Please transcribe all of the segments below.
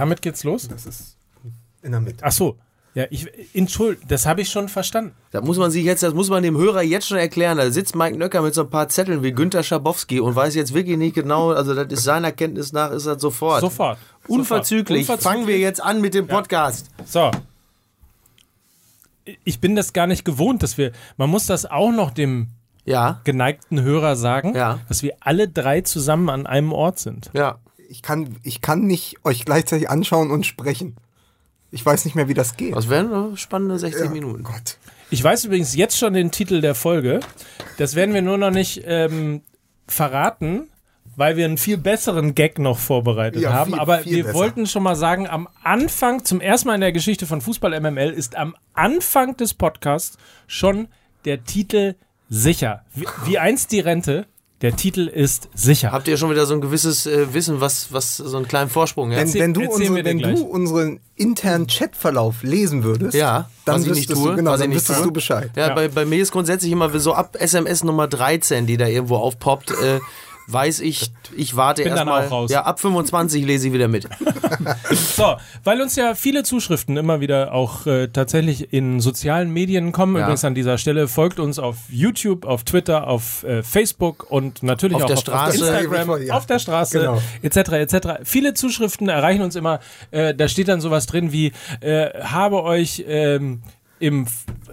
Damit geht's los? Das ist in der Mitte. Ach so. Ja, ich, Entschuldigung, das habe ich schon verstanden. Da muss man sich jetzt, das muss man dem Hörer jetzt schon erklären. Da sitzt Mike Nöcker mit so ein paar Zetteln wie Günter Schabowski und weiß jetzt wirklich nicht genau, also das ist seiner Kenntnis nach, ist das sofort. Sofort. Unverzüglich. Sofort. Fangen wir jetzt an mit dem Podcast. So. Ich bin das gar nicht gewohnt, dass wir. Man muss das auch noch dem Ja, geneigten Hörer sagen, Ja. dass wir alle drei zusammen an einem Ort sind. ja. Ich kann, ich kann nicht euch gleichzeitig anschauen und sprechen. Ich weiß nicht mehr, wie das geht. Das wären spannende 60 Ja, Minuten. Gott. Ich weiß übrigens jetzt schon den Titel der Folge. Das werden wir nur noch nicht ähm, verraten, weil wir einen viel besseren Gag noch vorbereitet Ja, haben. viel, Aber viel wir besser. wollten schon mal sagen, am Anfang, zum ersten Mal in der Geschichte von Fußball MML, ist am Anfang des Podcasts schon der Titel sicher. Wie, wie einst die Rente, der Titel ist sicher. Habt ihr schon wieder so ein gewisses äh, Wissen, was, was so einen kleinen Vorsprung Wenn, hat? wenn, du, unsere, wenn du unseren internen Chatverlauf lesen würdest, Ja, dann wüsstest tue, du, genau, dann wüsstest du Bescheid. Ja, Ja. Bei, bei mir ist grundsätzlich immer so ab SMS Nummer 13, die da irgendwo aufpoppt, äh, weiß ich, ich warte Bin dann erstmal. auch raus. Ja, ab 25 lese ich wieder mit. So, weil uns ja viele Zuschriften immer wieder auch äh, tatsächlich in sozialen Medien kommen. Ja. Übrigens an dieser Stelle folgt uns auf YouTube, auf Twitter, auf äh, Facebook und natürlich Auf auch der auf, Straße. auf Instagram, Ja. auf der Straße, Genau. etc. etc. Viele Zuschriften erreichen uns immer. Äh, da steht dann sowas drin wie äh, habe euch ähm, im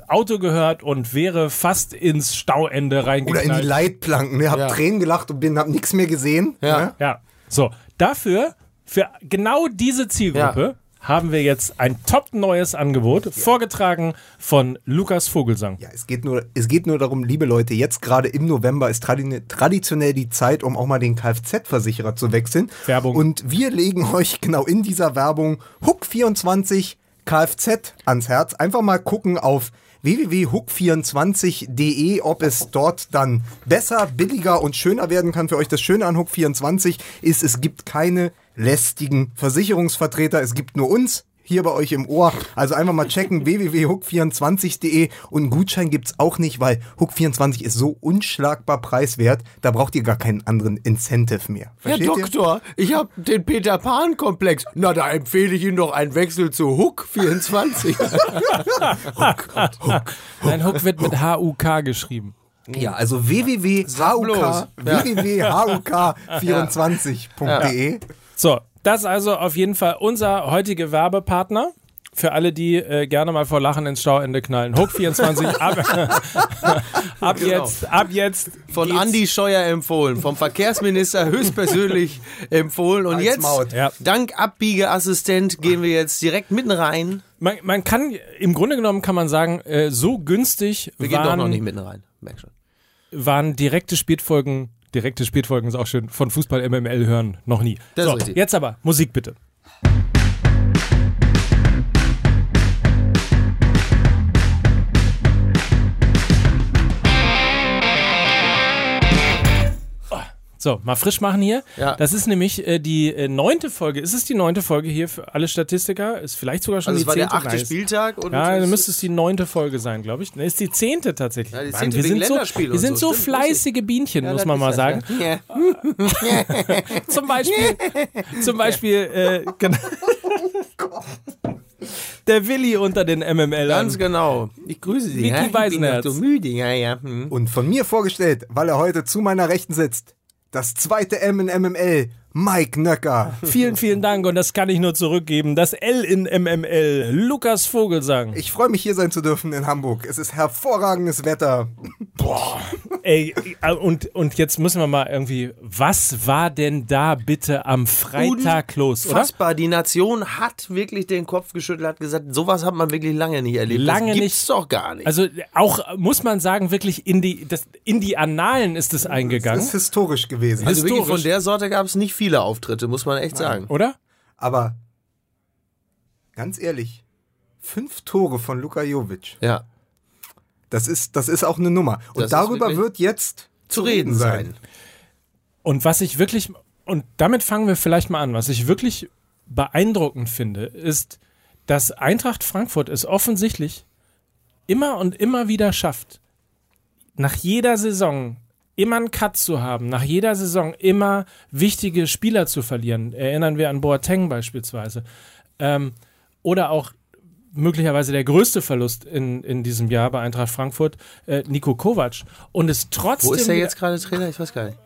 Auto gehört und wäre fast ins Stauende Oder reingeknallt. in die Leitplanken. Ich habe Ja. Tränen gelacht und bin, hab nichts mehr gesehen. Ja. Ne? Ja, so. Dafür, für genau diese Zielgruppe, haben wir jetzt ein top neues Angebot, vorgetragen von Lukas Vogelsang. Ja, es geht, nur, es geht nur darum, liebe Leute, jetzt gerade im November ist tradi traditionell die Zeit, um auch mal den Kfz-Versicherer zu wechseln. Werbung. Und wir legen euch genau in dieser Werbung Hook24 Kfz ans Herz. Einfach mal gucken auf www.hook24.de, ob es dort dann besser, billiger und schöner werden kann für euch. Das Schöne an Hook24 ist, es gibt keine lästigen Versicherungsvertreter, es gibt nur uns hier bei euch im Ohr. Also einfach mal checken www.hook24.de und einen Gutschein gibt's auch nicht, weil Hook24 ist so unschlagbar preiswert, da braucht ihr gar keinen anderen Incentive mehr. Herr Versteht ihr? Doktor, ich habe den Peter Pan-Komplex. Na, da empfehle ich Ihnen doch einen Wechsel zu Hook 24. Dein Hook wird mit H-U-K geschrieben. Ja, also www.huk, bloß. www.huk24.de. So, das ist also auf jeden Fall unser heutiger Werbepartner. Für alle, die äh, gerne mal vor Lachen ins Stauende knallen. Hook24 ab, ab Genau. jetzt, ab jetzt. Von geht's- Andi Scheuer empfohlen, vom Verkehrsminister höchstpersönlich empfohlen. Und Als jetzt, Maut. Dank Abbiegeassistent, gehen wir jetzt direkt mitten rein. Man, man kann, im Grunde genommen kann man sagen, äh, so günstig Wir gehen doch noch waren, nicht mitten rein. Merk schon. waren direkte Spätfolgen, direkte Spätfolgen ist auch schön, von Fußball MML hören, noch nie. Das so, jetzt aber, Musik bitte. So, mal frisch machen hier. Ja. Das ist nämlich äh, die äh, neunte Folge. Ist es die neunte Folge hier für alle Statistiker? Ist vielleicht sogar schon Also die es war der achte Nein, Spieltag. Und Ja, es dann müsste es die neunte Folge sein, glaube ich. Ne, ist die zehnte tatsächlich. Ja, die Mann, zehnte wir wegen sind so, Länderspiel wir und sind so, so, stimmt, fleißige Bienchen, Ja, muss das man mal das, sagen. Ja. Zum Beispiel, zum Beispiel, äh, genau. der Willi unter den MML. Ganz genau. Ich grüße Sie. Vicky ja? Ich bin Weisenherz. so müde. Ja, ja. Hm. Und von mir vorgestellt, weil er heute zu meiner Rechten sitzt, das zweite M in MML, Mike Nöcker. Vielen, vielen Dank und das kann ich nur zurückgeben. Das L in MML, Lukas Vogelsang. Ich freue mich, hier sein zu dürfen in Hamburg. Es ist hervorragendes Wetter. Ey, äh, und, und jetzt müssen wir mal irgendwie, was war denn da bitte am Freitag los, oder? Die Nation hat wirklich den Kopf geschüttelt, hat gesagt, sowas hat man wirklich lange nicht erlebt. Lange das gibt's nicht. doch gar nicht. Also auch, muss man sagen, wirklich in die, das, in die Annalen ist es Das eingegangen, ist historisch gewesen. also wirklich von historisch. der Sorte gab es nicht viele Auftritte, muss man echt sagen. oder? Aber ganz ehrlich, fünf Tore von Luka Jovic, Ja. das ist, das ist auch eine Nummer. Und Das darüber wird jetzt Zu reden sein. Und was ich wirklich, und damit fangen wir vielleicht mal an, was ich wirklich beeindruckend finde, ist, dass Eintracht Frankfurt es offensichtlich immer und immer wieder schafft, nach jeder Saison immer einen Cut zu haben, nach jeder Saison immer wichtige Spieler zu verlieren. Erinnern wir an Boateng beispielsweise. Ähm, oder auch möglicherweise der größte Verlust in, in diesem Jahr bei Eintracht Frankfurt, äh, Nico Kovac. Und es trotzdem. Wo ist der jetzt gerade Trainer? Ich weiß gar nicht.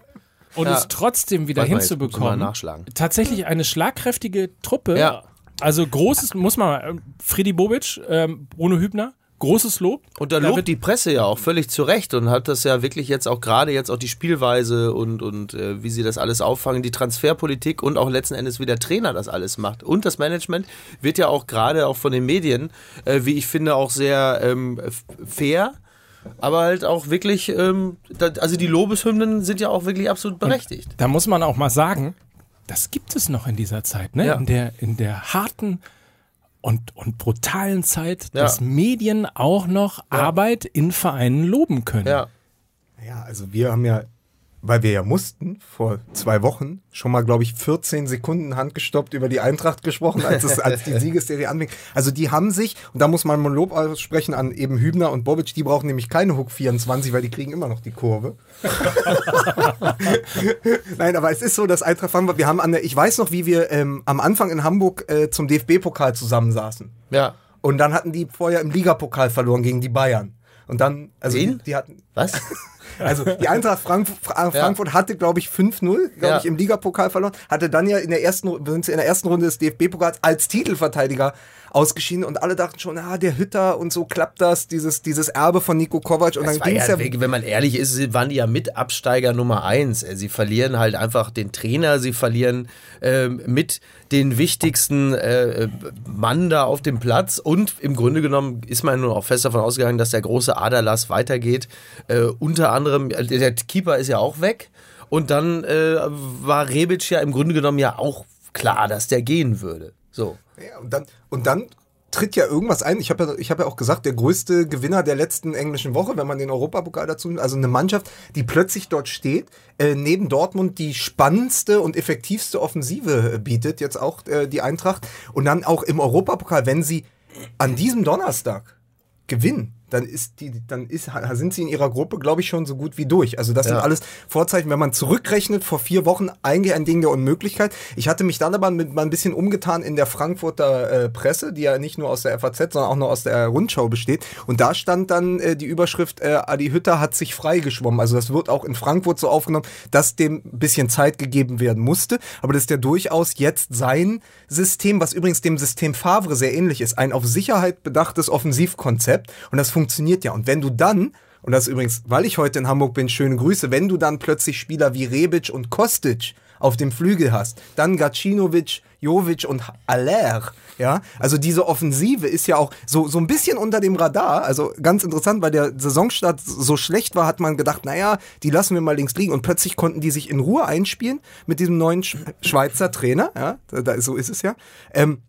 Und Ja. es trotzdem wieder Warte mal, ich mal hinzubekommen. nachschlagen. Tatsächlich eine schlagkräftige Truppe. Ja. Also großes, muss man, ähm, Freddy Bobic, ähm, Bruno Hübner, großes Lob. Und da lobt wird- die Presse ja auch völlig zu Recht und hat das ja wirklich jetzt auch gerade jetzt auch die Spielweise und, und äh, wie sie das alles auffangen, die Transferpolitik und auch letzten Endes wie der Trainer das alles macht. Und das Management wird ja auch gerade auch von den Medien, äh, wie ich finde, auch sehr ähm, fair. Aber halt auch wirklich, ähm, da, also die Lobeshymnen sind ja auch wirklich absolut berechtigt. Da muss man auch mal sagen, das gibt es noch in dieser Zeit, ne? Ja. In der, in der harten und, und brutalen Zeit, Ja. dass Medien auch noch Arbeit in Vereinen loben können. Ja. Ja, also wir haben ja, weil wir ja mussten, vor zwei Wochen schon mal, glaube ich, 14 Sekunden handgestoppt über die Eintracht gesprochen, als, es, als die Siegesserie anfing. Also die haben sich, und da muss man mal Lob aussprechen an eben Hübner und Bobic, die brauchen nämlich keine Hook 24, weil die kriegen immer noch die Kurve. Nein, aber es ist so, dass Eintracht Frankfurt, wir haben an der, ich weiß noch, wie wir ähm, am Anfang in Hamburg äh, zum DFB-Pokal zusammensaßen. Ja. Und dann hatten die vorher im Ligapokal verloren gegen die Bayern. Und dann, also Wen? die, die hatten, Was? also die Eintracht Frank Fra Frankfurt hatte, glaube ich, 5-0, glaube Ja. ich, im Ligapokal verloren, hatte dann ja in der ersten, in der ersten Runde des DFB-Pokals als Titelverteidiger ausgeschieden und alle dachten schon, ah, der Hütter und so klappt das, dieses, dieses Erbe von Nico Kovac und Das dann ging ja, es ja, wenn man ehrlich ist, sie waren die ja mit Absteiger Nummer eins. Äh, Sie verlieren halt einfach den Trainer, sie verlieren ähm, mit den wichtigsten äh, Mann da auf dem Platz und im Grunde genommen ist man nur auch fest davon ausgegangen, dass der große Aderlass weitergeht. Äh, unter anderem, äh, der Keeper ist ja auch weg und dann äh, war Rebic ja im Grunde genommen ja auch klar, dass der gehen würde. So. Und dann, und dann tritt ja irgendwas ein. Ich habe ja, ich hab ja auch gesagt, der größte Gewinner der letzten englischen Woche, wenn man den Europapokal dazu nimmt, also eine Mannschaft, die plötzlich dort steht, äh, neben Dortmund die spannendste und effektivste Offensive äh, bietet, jetzt auch äh, die Eintracht. Und dann auch im Europapokal, wenn sie an diesem Donnerstag gewinnen, dann ist die, dann ist, sind sie in ihrer Gruppe, glaube ich, schon so gut wie durch. Also das Ja. sind alles Vorzeichen, wenn man zurückrechnet, vor vier Wochen eigentlich ein Ding der Unmöglichkeit. Ich hatte mich dann aber mit, mal ein bisschen umgetan in der Frankfurter äh, Presse, die ja nicht nur aus der FAZ, sondern auch noch aus der Rundschau besteht. Und da stand dann äh, die Überschrift, äh, Adi Hütter hat sich freigeschwommen. Also das wird auch in Frankfurt so aufgenommen, dass dem ein bisschen Zeit gegeben werden musste. Aber das ist ja durchaus jetzt sein System, was übrigens dem System Favre sehr ähnlich ist. Ein auf Sicherheit bedachtes Offensivkonzept. Und das funktioniert ja. Und wenn du dann, und das ist übrigens, weil ich heute in Hamburg bin, schöne Grüße, wenn du dann plötzlich Spieler wie Rebic und Kostic auf dem Flügel hast, dann Gacinovic, Jovic und Aller, ja, also diese Offensive ist ja auch so, so ein bisschen unter dem Radar, also ganz interessant, weil der Saisonstart so schlecht war, hat man gedacht, naja, die lassen wir mal links liegen. Und plötzlich konnten die sich in Ruhe einspielen mit diesem neuen Sch Schweizer Trainer, ja, da, so ist es ja, ähm,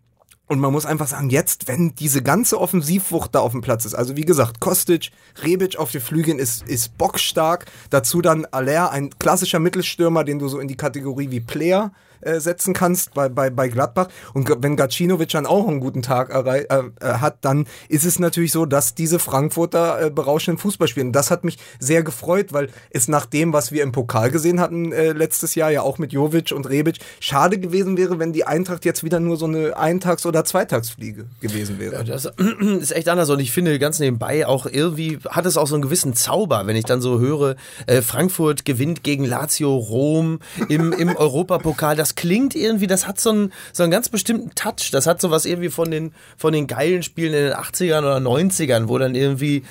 und man muss einfach sagen, jetzt, wenn diese ganze Offensivwucht da auf dem Platz ist, also wie gesagt, Kostic, Rebic auf den Flügeln ist, ist bockstark. Dazu dann Aller, ein klassischer Mittelstürmer, den du so in die Kategorie wie Player äh, setzen kannst bei, bei, bei Gladbach. Und wenn Gacinovic dann auch einen guten Tag äh, äh, hat, dann ist es natürlich so, dass diese Frankfurter äh, berauschenden Fußball spielen. Und das hat mich sehr gefreut, weil es nach dem, was wir im Pokal gesehen hatten äh, letztes Jahr, ja auch mit Jovic und Rebic, schade gewesen wäre, wenn die Eintracht jetzt wieder nur so eine Eintags- oder Zweitagsfliege gewesen wäre. Das ist echt anders und ich finde ganz nebenbei auch irgendwie hat es auch so einen gewissen Zauber, wenn ich dann so höre, äh, Frankfurt gewinnt gegen Lazio Rom im, im Europapokal. Das klingt irgendwie, das hat so einen, so einen ganz bestimmten Touch. Das hat so was irgendwie von den, von den geilen Spielen in den 80ern oder 90ern, wo dann irgendwie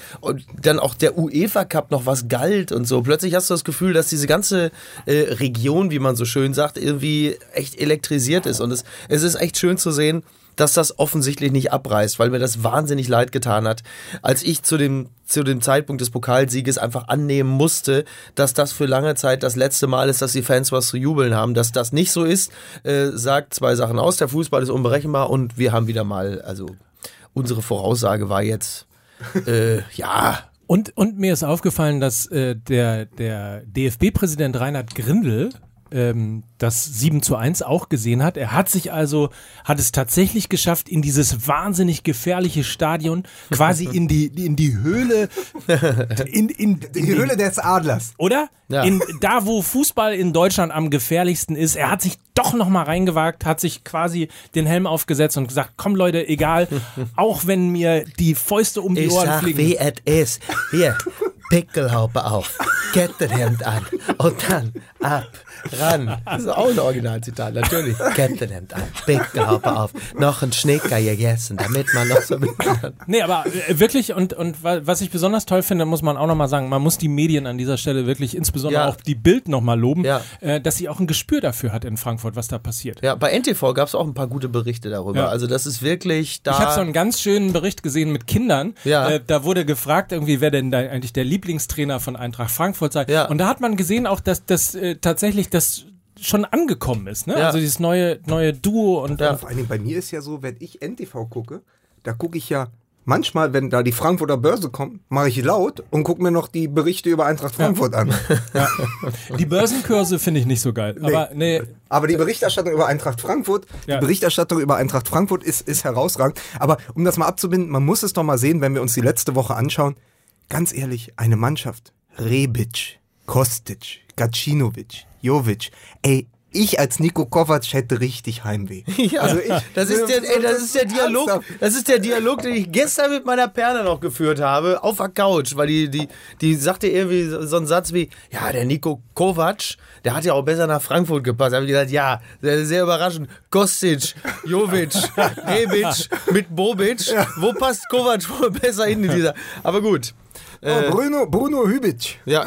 dann auch der UEFA Cup noch was galt und so. Plötzlich hast du das Gefühl, dass diese ganze äh, Region, wie man so schön sagt, irgendwie echt elektrisiert ist und es, es ist echt schön zu sehen, dass das offensichtlich nicht abreißt, weil mir das wahnsinnig leid getan hat, als ich zu dem, zu dem Zeitpunkt des Pokalsieges einfach annehmen musste, dass das für lange Zeit das letzte Mal ist, dass die Fans was zu jubeln haben. Dass das nicht so ist, äh, sagt zwei Sachen aus. Der Fußball ist unberechenbar und wir haben wieder mal, also unsere Voraussage war jetzt, äh, ja, Und, und mir ist aufgefallen, dass äh, der, der DFB-Präsident Reinhard Grindel ähm, das 7 zu 1 auch gesehen hat. Er hat sich also, hat es tatsächlich geschafft, in dieses wahnsinnig gefährliche Stadion, quasi in die, in die Höhle, in, in, in Die Höhle des Adlers. oder? Ja. In, da, wo Fußball in Deutschland am gefährlichsten ist. Er hat sich doch noch mal reingewagt, hat sich quasi den Helm aufgesetzt und gesagt, komm Leute, egal, auch wenn mir die Fäuste um die Ich Ohren sag, fliegen. wie es ist. Hier, Pickelhaube auf, Kettenhemd an und dann ab, ran. Das ist auch ein Originalzitat, natürlich. Kettenhemd an, Pickelhaube auf, noch ein Schnecker gegessen, damit man noch so mit kann. Nee, aber äh, wirklich, und, und wa- was ich besonders toll finde, muss man auch nochmal sagen, man muss die Medien an dieser Stelle wirklich, insbesondere Ja. auch die Bild nochmal loben, Ja. äh, dass sie auch ein Gespür dafür hat in Frankfurt, was da passiert. Ja, bei NTV gab es auch ein paar gute Berichte darüber. Ja. Also das ist wirklich da. Ich habe so einen ganz schönen Bericht gesehen mit Kindern. Ja. Äh, da wurde gefragt, irgendwie, wer denn da eigentlich der Lieblingstrainer von Eintracht Frankfurt sei. Ja. Und da hat man gesehen auch, dass das äh, tatsächlich das schon angekommen ist. Ne? Ja. Also dieses neue, neue Duo und, Ja. und Vor allen Dingen bei mir ist ja so, wenn ich NTV gucke, da gucke ich ja manchmal, wenn da die Frankfurter Börse kommt, mache ich laut und gucke mir noch die Berichte über Eintracht Frankfurt an. die Börsenkurse finde ich nicht so geil. Aber nee, Aber die Berichterstattung über Eintracht Frankfurt, Ja. die Berichterstattung über Eintracht Frankfurt ist, ist herausragend. Aber um das mal abzubinden, man muss es doch mal sehen, wenn wir uns die letzte Woche anschauen. Ganz ehrlich, eine Mannschaft. Rebic, Kostic, Gacinovic, Jovic. Ey, ich als Nico Kovac hätte richtig Heimweh. Ja, Also ich- das ist der, ey, das ist der Dialog, das ist der Dialog, den ich gestern mit meiner Perle noch geführt habe, auf der Couch, weil die, die, die sagte irgendwie so so einen Satz wie, ja, der Nico Kovac, der hat ja auch besser nach Frankfurt gepasst. Da habe ich gesagt, ja, sehr, sehr überraschend. Kostic, Jovic, Rebic mit Bobic, wo passt Kovac wohl besser hin in dieser, aber gut. Oh, Bruno, Bruno Hübic. Ja,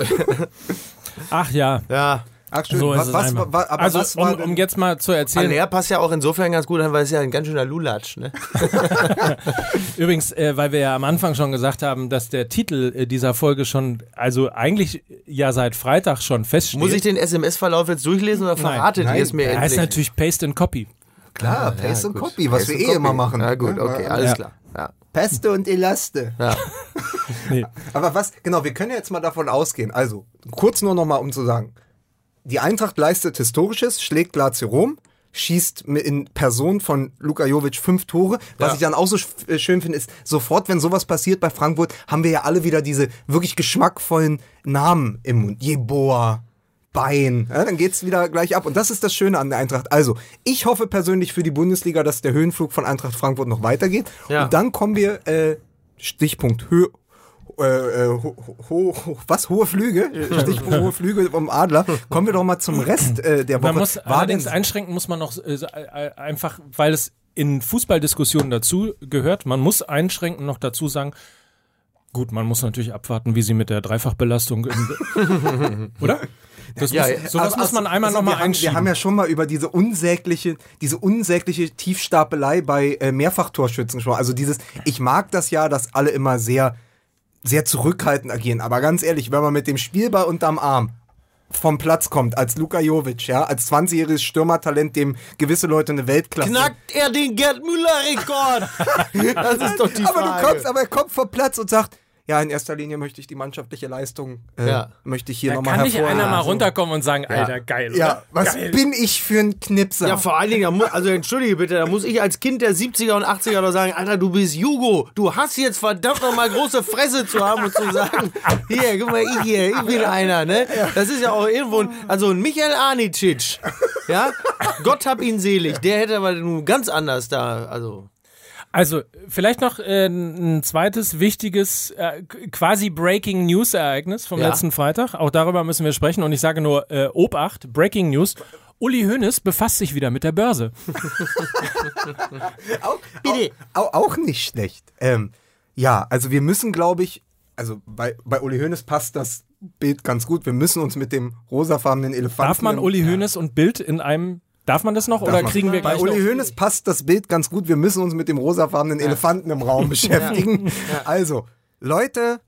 ach ja. ja. Ach schön, So was, es was, also, was war um, denn- um jetzt mal zu erzählen, Aller passt ja auch insofern ganz gut an, weil es ja ein ganz schöner Lulatsch, ne? Übrigens, äh, weil wir ja am Anfang schon gesagt haben, dass der Titel äh, dieser Folge schon, also eigentlich ja seit Freitag schon feststeht. Muss ich den SMS-Verlauf jetzt durchlesen oder verratet Nein. ihr es mir Er heißt endlich? natürlich Paste and Copy. Klar, Ah, Paste ja, und gut. Copy, was Paste wir eh Copy. immer machen. Ja, gut, okay, alles Ja. klar. Peste und Elaste. Ja. Nee. Aber was, genau, wir können ja jetzt mal davon ausgehen. Also, kurz nur nochmal, um zu sagen. Die Eintracht leistet Historisches, schlägt Lazio Rom, schießt in Person von Luka Jovic fünf Tore. Was Ja. ich dann auch so äh, schön finde, ist, sofort, wenn sowas passiert bei Frankfurt, haben wir ja alle wieder diese wirklich geschmackvollen Namen im Mund. Jeboa, Bein. Ja, dann geht's wieder gleich ab. Und das ist das Schöne an der Eintracht. Also, ich hoffe persönlich für die Bundesliga, dass der Höhenflug von Eintracht Frankfurt noch weitergeht. Ja. Und dann kommen wir, äh, Stichpunkt Höhe. Äh, äh, ho, ho, ho, was hohe Flüge Stichpunkt hohe Flüge vom Adler kommen wir doch mal zum Rest äh, der Woche Man muss War allerdings einschränken, muss man noch äh, äh, einfach, weil es in Fußballdiskussionen dazu gehört, man muss einschränken noch dazu sagen, gut, man muss natürlich abwarten, wie sie mit der Dreifachbelastung, im, oder? Das Ja, muss, sowas Also, muss man einmal also nochmal einschieben. Wir haben ja schon mal über diese unsägliche, diese unsägliche Tiefstapelei bei äh, Mehrfachtorschützen gesprochen. Also dieses, ich mag das ja, dass alle immer sehr, sehr zurückhaltend agieren. Aber ganz ehrlich, wenn man mit dem Spielball unterm Arm vom Platz kommt, als Luka Jovic, ja, als 20-jähriges Stürmertalent, dem gewisse Leute eine Weltklasse. Knackt er den Gerd Müller-Rekord? das ist doch die aber Frage. du kommst, aber er kommt vom Platz und sagt, ja, in erster Linie möchte ich die mannschaftliche Leistung, äh, Ja. möchte ich hier da nochmal kann nicht hervorheben. einer mal runterkommen und sagen, Alter, geil, oder? Ja, was geil. bin ich für ein Knipser? ja, vor allen Dingen, also entschuldige bitte, da muss ich als Kind der 70er und 80er doch sagen, Alter, du bist Jugo, du hast jetzt verdammt noch mal große Fresse zu haben und zu sagen, hier, guck mal, ich hier, ich bin einer, ne? Das ist ja auch irgendwo, ein, also ein Michael Anicic, ja? Gott hab ihn selig, der hätte aber nun ganz anders da, also... Also, vielleicht noch äh, ein zweites wichtiges, äh, quasi Breaking News Ereignis vom Ja. letzten Freitag. Auch darüber müssen wir sprechen. Und ich sage nur, äh, Obacht, Breaking News. Uli Hoeneß befasst sich wieder mit der Börse. Auch, Bitte. Auch, auch, auch nicht schlecht. Ähm, ja, also wir müssen, glaube ich, also bei, bei Uli Hoeneß passt das Bild ganz gut. Wir müssen uns mit dem rosafarbenen Elefanten... Darf man Uli Hoeneß und Bild in einem, darf man das noch? oder man. kriegen wir Bei gleich Uli noch? Hoeneß passt das Bild ganz gut. Wir müssen uns mit dem rosafarbenen Elefanten im Raum beschäftigen. Also, Leute,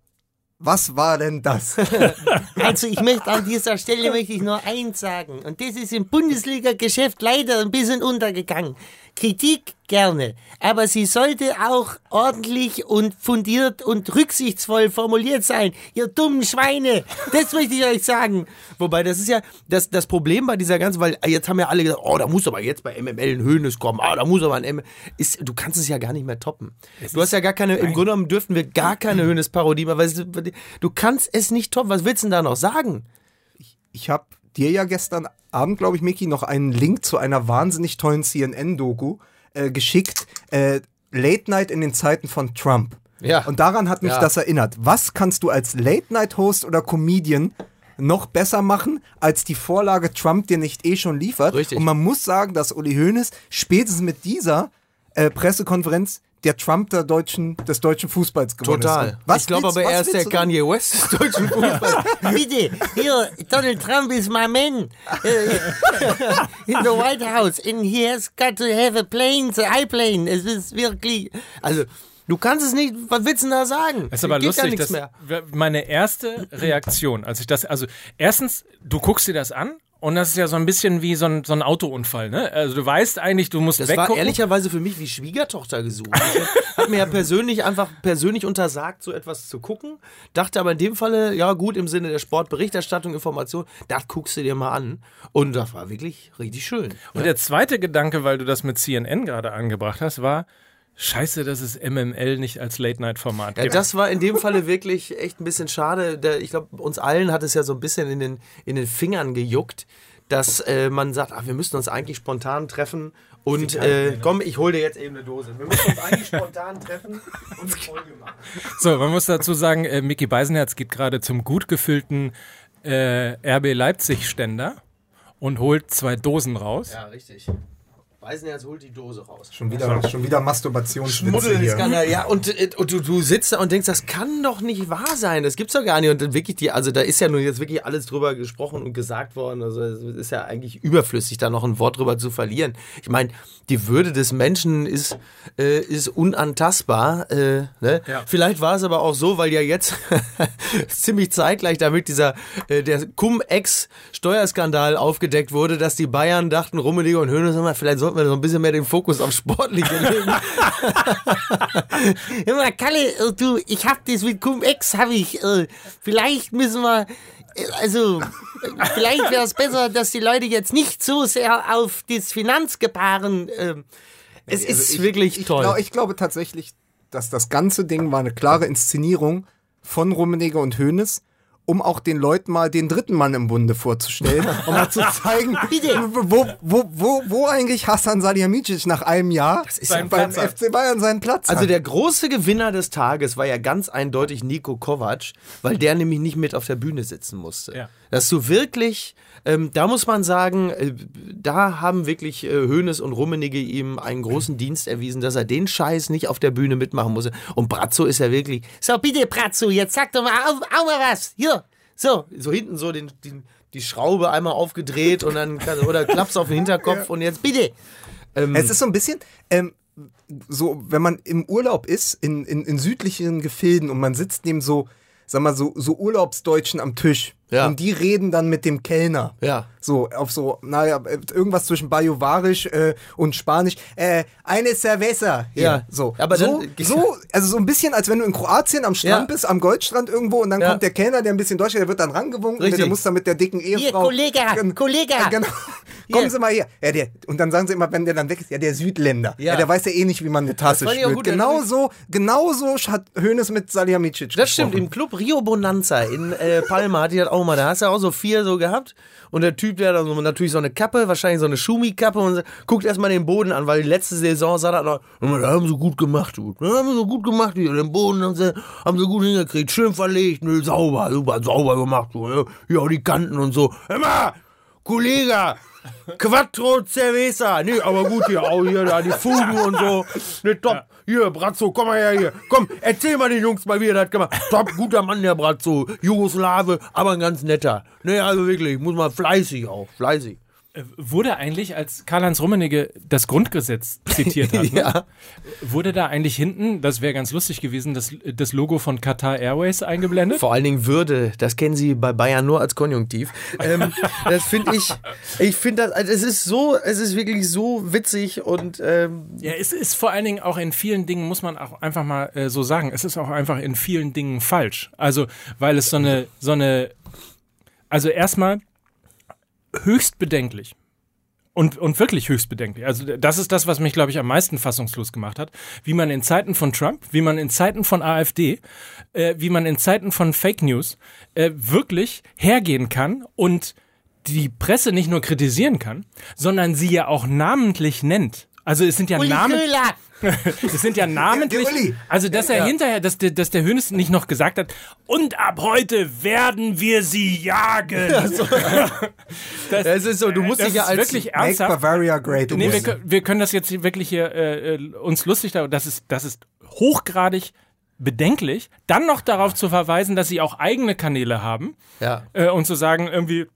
was war denn das? Also ich möchte an dieser Stelle möchte ich nur eins sagen und das ist im Bundesliga-Geschäft leider ein bisschen untergegangen. Kritik gerne, aber sie sollte auch ordentlich und fundiert und rücksichtsvoll formuliert sein. Ihr dummen Schweine, das möchte ich euch sagen. Wobei, das ist ja das, das Problem bei dieser ganzen, weil jetzt haben ja alle gesagt, oh, da muss aber jetzt bei MML ein Höhnes kommen, ah, da muss aber ein M. Ist, du kannst es ja gar nicht mehr toppen. du hast ja gar keine, im Grunde genommen dürften wir gar keine Höhnes-Parodie mehr, weil es- du kannst es nicht toppen. Was willst du denn da noch sagen? Ich habe dir ja gestern Abend, glaube ich, Micky, noch einen Link zu einer wahnsinnig tollen CNN-Doku äh, geschickt. Äh, Late Night in den Zeiten von Trump. Ja. Und daran hat mich Ja. das erinnert. Was kannst du als Late-Night-Host oder Comedian noch besser machen, als die Vorlage Trump dir nicht eh schon liefert? Richtig. Und man muss sagen, dass Uli Hoeneß spätestens mit dieser äh, Pressekonferenz der Trump der deutschen, des deutschen Fußballs geworden Total. ist. Was ich glaube aber, er ist der Kanye West des deutschen Fußballs. Bitte, hier, Donald Trump is my man äh, in the White House and he has got to have a plane, the plane. Es ist wirklich, Also, du kannst es nicht, was willst du denn da sagen? Das ist aber Geht ja lustig, nichts dass mehr. meine erste Reaktion, als ich das, also erstens, du guckst dir das an und das ist ja so ein bisschen wie so ein, so ein Autounfall, ne? Also du weißt eigentlich, du musst Das weggucken. war ehrlicherweise für mich wie Schwiegertochter gesucht. Ich hat mir ja persönlich einfach persönlich untersagt, so etwas zu gucken. Dachte aber in dem Falle, ja gut, im Sinne der Sportberichterstattung, Information, das guckst du dir mal an. Und das war wirklich richtig schön. Und der zweite Gedanke, weil du das mit CNN gerade angebracht hast, war, scheiße, dass es MML nicht als Late-Night-Format Ja, gibt. das war in dem Falle wirklich echt ein bisschen schade. Ich glaube, uns allen hat es ja so ein bisschen in den, in den Fingern gejuckt, dass äh, man sagt, ach, wir müssten uns eigentlich spontan treffen und äh, komm, ich hol dir jetzt eben eine Dose. Wir müssen uns eigentlich spontan treffen und eine Folge machen. So, man muss dazu sagen, äh, Mickey Beisenherz geht gerade zum gut gefüllten äh, RB Leipzig-Ständer und holt zwei Dosen raus. Ja, richtig. Weisenherz holt die Dose raus. Schon wieder, schon wieder Masturbationswitze Schmuddel hier. Skandal, ja, und, und du, du sitzt da und denkst, das kann doch nicht wahr sein, das gibt's doch gar nicht. Und dann wirklich die, also da ist ja nun jetzt wirklich alles drüber gesprochen und gesagt worden. Also es ist ja eigentlich überflüssig, da noch ein Wort drüber zu verlieren. Ich meine, die Würde des Menschen ist, äh, ist unantastbar. Äh, ne? Ja. Vielleicht war es aber auch so, weil ja jetzt ziemlich zeitgleich damit dieser äh, der Cum-Ex-Steuerskandal aufgedeckt wurde, dass die Bayern dachten, Rummenigge und Höhne, vielleicht sollten wir so ein bisschen mehr den Fokus auf Sportliche legen. Hör mal, Kalle, äh, du, ich hab das mit Cum-Ex, hab ich, äh, vielleicht müssen wir, äh, also, vielleicht wäre es besser, dass die Leute jetzt nicht so sehr auf das Finanzgebaren, ähm, Es ist Also ich- wirklich ich toll. Glaub, ich glaube tatsächlich, dass das ganze Ding war eine klare Inszenierung von Rummenigge und Hoeneß, um auch den Leuten mal den dritten Mann im Bunde vorzustellen, um mal zu zeigen, wo, wo, wo, wo eigentlich Hassan Salihamidzic nach einem Jahr ist ja beim. FC Bayern seinen Platz Also hat. der große Gewinner des Tages war ja ganz eindeutig Nico Kovac, weil der nämlich nicht mit auf der Bühne sitzen musste. Ja. Dass du wirklich, ähm, da muss man sagen, äh, da haben wirklich äh, Hoeneß und Rummenigge ihm einen großen Dienst erwiesen, dass er den Scheiß nicht auf der Bühne mitmachen musste. Und Brazzo ist ja wirklich so bitte, Pratzo, jetzt sag doch mal auch, auch mal was, hier, so, so hinten so den, den, die Schraube einmal aufgedreht und dann oder klappst auf den Hinterkopf und jetzt bitte, Es ist so ein bisschen, ähm, so, wenn man im Urlaub ist, in, in, in südlichen Gefilden und man sitzt neben so, sag mal, so, so Urlaubsdeutschen am Tisch. Ja. Und die reden dann mit dem Kellner. Ja. So, auf so, naja, irgendwas zwischen Bajuwarisch äh, und Spanisch. Äh, eine Cerveza. Hier. Ja. So. Aber so, dann- so, also so ein bisschen, als wenn du in Kroatien am Strand Ja. bist, am Goldstrand irgendwo und dann Ja. kommt der Kellner, der ein bisschen Deutsch ist, der wird dann rangewunken, Richtig. der muss dann mit der dicken Ehefrau. Kollege, Gen- Kollege. Ja, genau. Kommen Sie mal her. Ja, der, und dann sagen sie immer, wenn der dann weg ist, ja, der Südländer. Ja, Ja. der weiß ja eh nicht, wie man eine Tasse spült. Genau so, genau so hat Hoeneß mit Salihamidzic Das stimmt, gesprochen. im Club Rio Bonanza in äh, Palma ich das auch mal. Da hast du auch so vier so gehabt. Und der Typ, der hat dann so, natürlich so eine Kappe, wahrscheinlich so eine Schumi-Kappe und guckt erstmal den Boden an, weil die letzte Saison sah das noch, "Hör mal, da haben sie gut gemacht, du. Da haben sie gut gemacht. Den Boden haben sie, haben sie gut hingekriegt, schön verlegt, ne, sauber, super, sauber gemacht, du. Ja, die Kanten und so. Mal, Kollege, Quattro Cerveza. Nee, aber gut hier, auch hier, da die Fugen und so. Ne, top. Hier, Brazzo, komm mal her hier. Komm, erzähl mal den Jungs mal, wie er das gemacht hat. Top, guter Mann, der Brazzo. Jugoslawe, aber ein ganz netter. Ne, also wirklich, muss man fleißig auch, fleißig. Äh, Wurde eigentlich, als Karl-Heinz Rummenigge das Grundgesetz zitiert hat, ne? Ja. wurde da eigentlich hinten, das wäre ganz lustig gewesen, das, das Logo von Qatar Airways eingeblendet? Vor allen Dingen Würde, das kennen Sie bei Bayern nur als Konjunktiv. Ähm, das finde ich, ich finde das, also es ist so, es ist wirklich so witzig und ähm, Ja, es ist vor allen Dingen auch in vielen Dingen, muss man auch einfach mal äh, so sagen, es ist auch einfach in vielen Dingen falsch. Also, weil es so eine, so eine, also erstmal höchst bedenklich. Und, und wirklich höchst bedenklich. Also das ist das, was mich, glaube ich, am meisten fassungslos gemacht hat. Wie man in Zeiten von Trump, wie man in Zeiten von AfD, äh, wie man in Zeiten von Fake News äh, wirklich hergehen kann und die Presse nicht nur kritisieren kann, sondern sie ja auch namentlich nennt. Also es sind ja Uli Namen. Köhler. Es sind ja namentlich. Der- der Uli. Also, dass er hinterher, dass der, dass der Hönes nicht noch gesagt hat, und ab heute werden wir sie jagen. das, es ist so, du musst dich ja als wirklich Make ernsthaft. Bavaria great Nee, wir, wir können das jetzt wirklich hier äh, äh, uns lustig da. Das ist, das ist hochgradig bedenklich. Dann noch darauf zu verweisen, dass sie auch eigene Kanäle haben ja. äh, und zu sagen, irgendwie,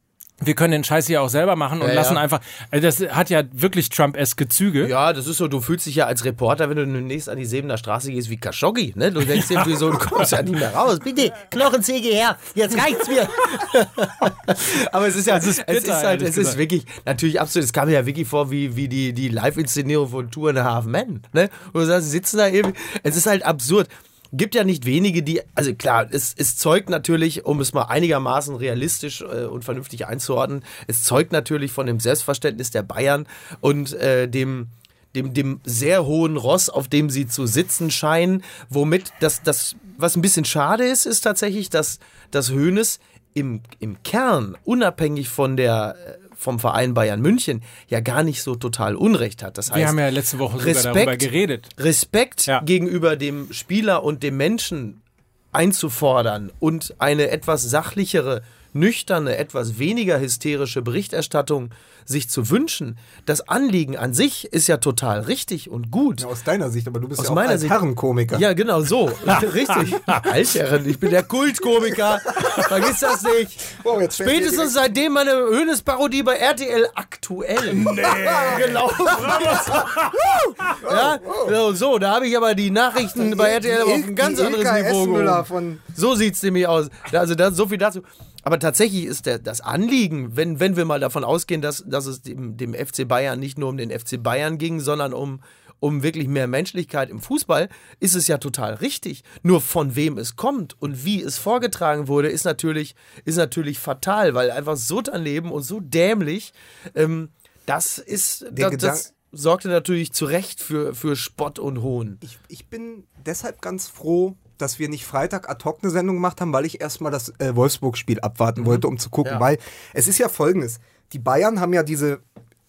wir können den Scheiß hier auch selber machen und Ja, lassen ja. einfach. Also das hat ja wirklich Trump-eske Züge. Ja, das ist so, du fühlst dich ja als Reporter, wenn du demnächst an die Sebener Straße gehst, wie Khashoggi, ne? Du denkst irgendwie so, du kommst ja nicht mehr raus. Bitte, Knochensäge her. Jetzt reicht's mir. Aber es ist ja, ist es bitter, ist halt, es ist wirklich, natürlich absolut, es kam mir ja wirklich vor wie, wie die, die Live-Inszenierung von Two and a Half Men, ne? Wo du sagst, sie sitzen da eben, es ist halt absurd. Gibt ja nicht wenige, die, also klar, es, es zeugt natürlich, um es mal einigermaßen realistisch äh, und vernünftig einzuordnen, es zeugt natürlich von dem Selbstverständnis der Bayern und äh, dem, dem, dem sehr hohen Ross, auf dem sie zu sitzen scheinen, womit das, das was ein bisschen schade ist, ist tatsächlich, dass, dass Hoeneß im, im Kern, unabhängig von der, äh, vom Verein Bayern München, ja gar nicht so total Unrecht hat. Das heißt, Wir haben ja letzte Woche sogar Respekt, darüber geredet. Respekt Ja. gegenüber dem Spieler und dem Menschen einzufordern und eine etwas sachlichere, nüchterne, etwas weniger hysterische Berichterstattung sich zu wünschen. Das Anliegen an sich ist ja total richtig und gut. Ja, aus deiner Sicht, aber du bist Aus ja auch meiner als Sicht- Herrenkomiker. Ja, genau so. Richtig. Altherren, ich bin der Kultkomiker. Vergiss das nicht. Oh, Spätestens seitdem meine Hönes-Parodie bei RTL aktuell gelaufen ist. ja, so, so, da habe ich aber die Nachrichten bei RTL auf ein ganz anderes Ilka Niveau So sieht's nämlich aus. Also das, so viel dazu. Aber tatsächlich ist der, das Anliegen, wenn, wenn wir mal davon ausgehen, dass, dass es dem, dem FC Bayern nicht nur um den FC Bayern ging, sondern um, um wirklich mehr Menschlichkeit im Fußball, ist es ja total richtig. Nur von wem es kommt und wie es vorgetragen wurde, ist natürlich, ist natürlich fatal, weil einfach so daneben und so dämlich, ähm, das ist, Der das, das sorgte natürlich zu Recht für, für Spott und Hohn. Ich, ich bin deshalb ganz froh, dass wir nicht Freitag ad hoc eine Sendung gemacht haben, weil ich erstmal das äh, Wolfsburg-Spiel abwarten wollte, um zu gucken. Ja. Weil es ist ja folgendes: Die Bayern haben ja diese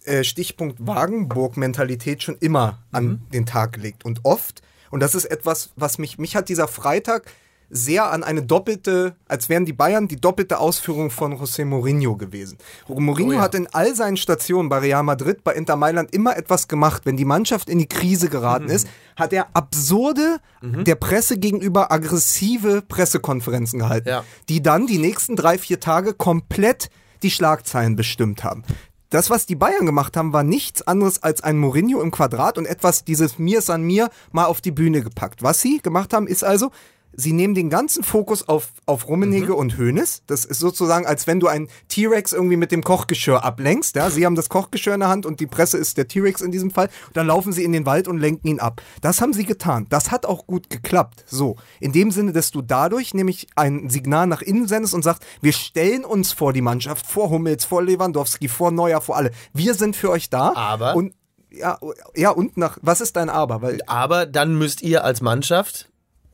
äh, Stichpunkt Wagenburg-Mentalität schon immer an den Tag gelegt. Und oft, und das ist etwas, was mich, mich hat dieser Freitag sehr an eine doppelte, als wären die Bayern die doppelte Ausführung von José Mourinho gewesen. Mourinho hat in all seinen Stationen bei Real Madrid, bei Inter Mailand immer etwas gemacht. Wenn die Mannschaft in die Krise geraten ist, hat er absurde, der Presse gegenüber aggressive Pressekonferenzen gehalten, Ja. die dann die nächsten drei, vier Tage komplett die Schlagzeilen bestimmt haben. Das, was die Bayern gemacht haben, war nichts anderes als ein Mourinho im Quadrat und etwas dieses Mir san mir mal auf die Bühne gepackt. Was sie gemacht haben, ist also, sie nehmen den ganzen Fokus auf, auf Rummenigge und Hoeneß. Das ist sozusagen, als wenn du einen T-Rex irgendwie mit dem Kochgeschirr ablenkst. Ja? Sie haben das Kochgeschirr in der Hand und die Presse ist der T-Rex in diesem Fall. Und dann laufen sie in den Wald und lenken ihn ab. Das haben sie getan. Das hat auch gut geklappt. So, in dem Sinne, dass du dadurch nämlich ein Signal nach innen sendest und sagst, wir stellen uns vor die Mannschaft, vor Hummels, vor Lewandowski, vor Neuer, vor alle. Wir sind für euch da. Aber? Und ja, ja, und nach, was ist dein Aber? Weil Aber dann müsst ihr als Mannschaft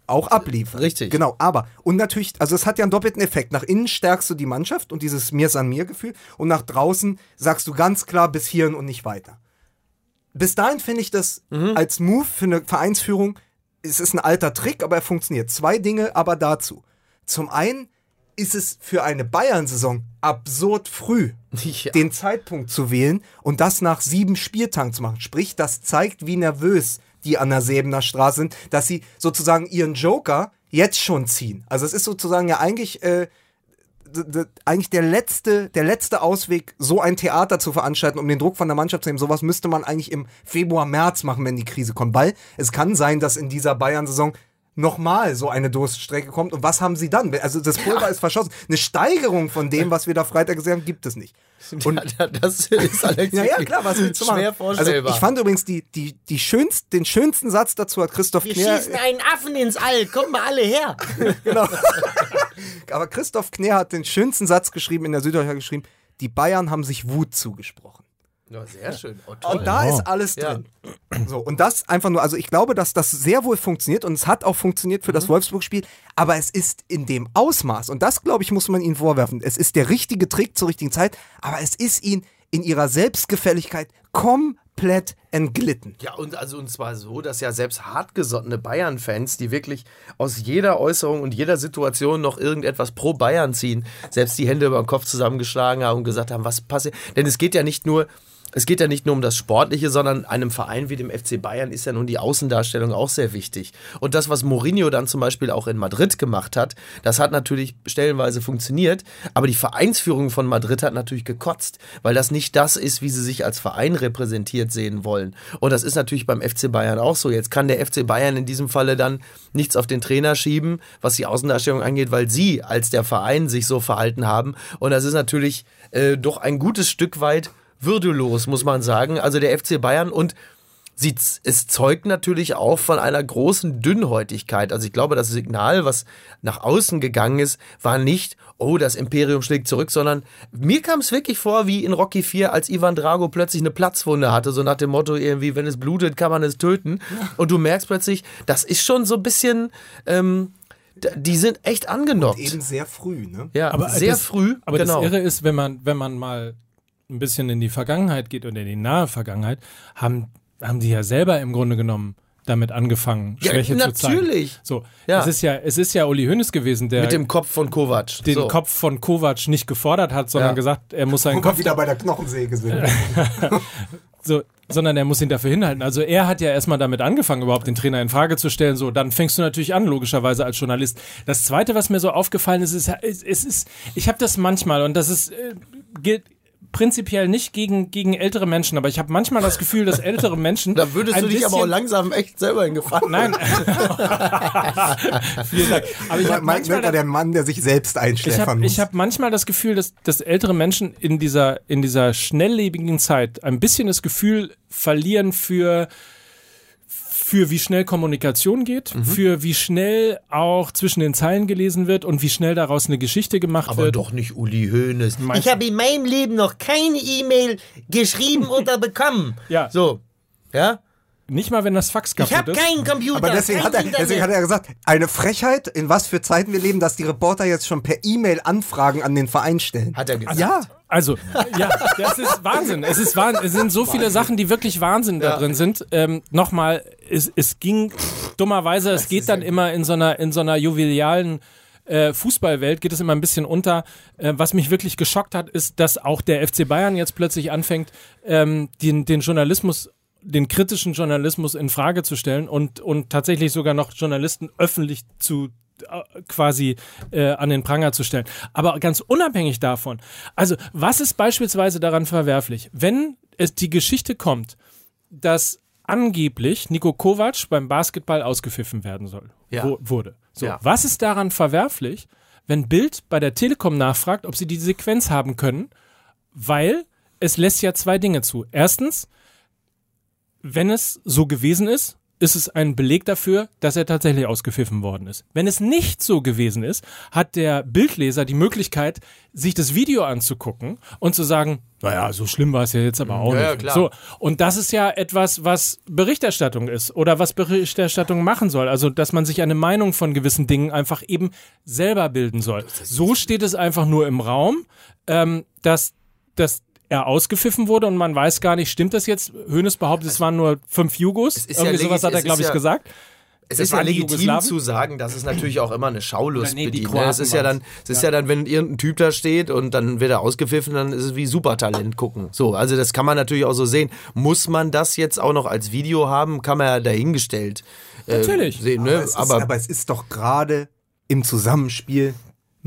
auch abliefern. Richtig. Genau, aber und natürlich, also es hat ja einen doppelten Effekt. Nach innen stärkst du die Mannschaft und dieses Mir san mir Gefühl und nach draußen sagst du ganz klar bis hierhin und nicht weiter. Bis dahin finde ich das Mhm. als Move für eine Vereinsführung, es ist ein alter Trick, aber er funktioniert. Zwei Dinge aber dazu. Zum einen ist es für eine Bayern-Saison absurd früh, Ja. den Zeitpunkt zu wählen und das nach sieben Spieltagen zu machen. Sprich, das zeigt, wie nervös die an der Säbener Straße sind, dass sie sozusagen ihren Joker jetzt schon ziehen. Also es ist sozusagen ja eigentlich äh, eigentlich der letzte, der letzte Ausweg, so ein Theater zu veranstalten, um den Druck von der Mannschaft zu nehmen. Sowas müsste man eigentlich im Februar, März machen, wenn die Krise kommt. Weil es kann sein, dass in dieser Bayern-Saison nochmal so eine Durststrecke kommt. Und was haben sie dann? Also das Pulver ist verschossen. Eine Steigerung von dem, was wir da Freitag gesehen haben, gibt es nicht. Und Ja, das ist Alex ja, ja, klar, was willst du machen? Also ich fand übrigens die, die, die schönst, den schönsten Satz dazu hat Christoph Wir Kner. schießen einen Affen ins All. Kommt mal alle her. Genau. Aber Christoph Kner hat den schönsten Satz geschrieben, in der Süddeutscher geschrieben, die Bayern haben sich Wut zugesprochen. Ja, sehr schön. Oh, toll. Und da ist alles Ja. drin. So, und das einfach nur, also ich glaube, dass das sehr wohl funktioniert und es hat auch funktioniert für das Wolfsburg-Spiel, aber es ist in dem Ausmaß, und das, glaube ich, muss man ihnen vorwerfen. Es ist der richtige Trick zur richtigen Zeit, aber es ist ihnen in ihrer Selbstgefälligkeit komplett entglitten. Ja, und also und zwar so, dass ja selbst hartgesottene Bayern-Fans, die wirklich aus jeder Äußerung und jeder Situation noch irgendetwas pro Bayern ziehen, selbst die Hände über den Kopf zusammengeschlagen haben und gesagt haben, was passiert. Denn es geht ja nicht nur. Es geht ja nicht nur um das Sportliche, sondern einem Verein wie dem FC Bayern ist ja nun die Außendarstellung auch sehr wichtig. Und das, was Mourinho dann zum Beispiel auch in Madrid gemacht hat, das hat natürlich stellenweise funktioniert, aber die Vereinsführung von Madrid hat natürlich gekotzt, weil das nicht das ist, wie sie sich als Verein repräsentiert sehen wollen. Und das ist natürlich beim FC Bayern auch so. Jetzt kann der FC Bayern in diesem Falle dann nichts auf den Trainer schieben, was die Außendarstellung angeht, weil sie als der Verein sich so verhalten haben. Und das ist natürlich äh, doch ein gutes Stück weit würdelos, muss man sagen. Also der FC Bayern und sie, es zeugt natürlich auch von einer großen Dünnhäutigkeit. Also ich glaube, das Signal, was nach außen gegangen ist, war nicht, oh, das Imperium schlägt zurück, sondern mir kam es wirklich vor, wie in Rocky 4, als Ivan Drago plötzlich eine Platzwunde hatte, so nach dem Motto irgendwie, wenn es blutet, kann man es töten. Und du merkst plötzlich, das ist schon so ein bisschen, ähm, die sind echt angenockt. Eben sehr früh, ne? ja, Aber sehr das, früh. Aber genau. das Irre ist, wenn man, wenn man mal ein bisschen in die Vergangenheit geht oder in die nahe Vergangenheit, haben, haben die ja selber im Grunde genommen damit angefangen, Ja, Schwäche zu zeigen. natürlich. So, Ja. es ist ja, es ist ja Uli Hoeneß gewesen, der Mit dem Kopf von Kovac. den so. Kopf von Kovac nicht gefordert hat, sondern Ja. gesagt, er muss seinen Wo wir Kopf wieder bei der Knochensäge sind. so, sondern er muss ihn dafür hinhalten. Also er hat ja erstmal damit angefangen, überhaupt den Trainer in Frage zu stellen. So, dann fängst du natürlich an, logischerweise als Journalist. Das Zweite, was mir so aufgefallen ist, ist, es es ist, ich habe das manchmal und das ist äh, gilt prinzipiell nicht gegen gegen ältere Menschen, aber ich habe manchmal das Gefühl, dass ältere Menschen Da würdest ein du dich aber auch langsam echt selber in Gefahr. Nein. Vielen Dank. Aber ich habe manchmal Melker, der Mann, der sich selbst ich einschläfern habe muss. ich hab manchmal das Gefühl, dass, dass ältere Menschen in dieser, in dieser schnelllebigen Zeit ein bisschen das Gefühl verlieren für, für wie schnell Kommunikation geht, Mhm. für wie schnell auch zwischen den Zeilen gelesen wird und wie schnell daraus eine Geschichte gemacht Aber wird. doch nicht Uli Hoeneß. Ich habe in meinem Leben noch keine E-Mail geschrieben oder bekommen. Ja, So, ja? nicht mal wenn das Fax Ich kaputt habe ist. keinen Computer. aber deswegen kein hat, er, deswegen hat er gesagt, eine Frechheit, in was für Zeiten wir leben, dass die Reporter jetzt schon per E-Mail Anfragen an den Verein stellen. Hat er gesagt. Ja, Also, ja, das ist Wahnsinn. Es ist Wahnsinn. Es sind so viele Sachen, die wirklich Wahnsinn da drin sind. Ähm, Nochmal, es, es ging dummerweise, es geht dann immer in so einer, in so einer jovialen äh, Fußballwelt geht es immer ein bisschen unter. Äh, was mich wirklich geschockt hat, ist, dass auch der FC Bayern jetzt plötzlich anfängt, ähm, den, den Journalismus den kritischen Journalismus in Frage zu stellen und, und tatsächlich sogar noch Journalisten öffentlich zu äh, quasi äh, an den Pranger zu stellen. Aber ganz unabhängig davon, also was ist beispielsweise daran verwerflich, wenn es die Geschichte kommt, dass angeblich Nico Kovac beim Basketball ausgepfiffen werden soll, Ja. wo, wurde. So, Ja. was ist daran verwerflich, wenn Bild bei der Telekom nachfragt, ob sie die Sequenz haben können, weil es lässt ja zwei Dinge zu. Erstens, wenn es so gewesen ist, ist es ein Beleg dafür, dass er tatsächlich ausgepfiffen worden ist. Wenn es nicht so gewesen ist, hat der Bildleser die Möglichkeit, sich das Video anzugucken und zu sagen, naja, so schlimm war es ja jetzt aber auch Ja, ja, nicht. klar. So, und das ist ja etwas, was Berichterstattung ist oder was Berichterstattung machen soll. Also, dass man sich eine Meinung von gewissen Dingen einfach eben selber bilden soll. So steht es einfach nur im Raum, ähm, dass, dass er ausgepfiffen wurde und man weiß gar nicht, stimmt das jetzt? Hönes behauptet, es waren nur fünf Jugos. ist ja Irgendwie sowas hat er, es glaube ist ich, ja- gesagt. Es Das ist ja legitim zu sagen, dass es natürlich auch immer eine Schaulust nee, die bedient. ne? Es ist ja dann, es ist ja. dann, wenn irgendein Typ da steht und dann wird er ausgepfiffen, dann ist es wie Supertalent gucken. So, also das kann man natürlich auch so sehen. Muss man das jetzt auch noch als Video haben? Kann man ja dahingestellt äh, Natürlich. sehen, aber, ne? es ist, Aber, aber es ist doch gerade im Zusammenspiel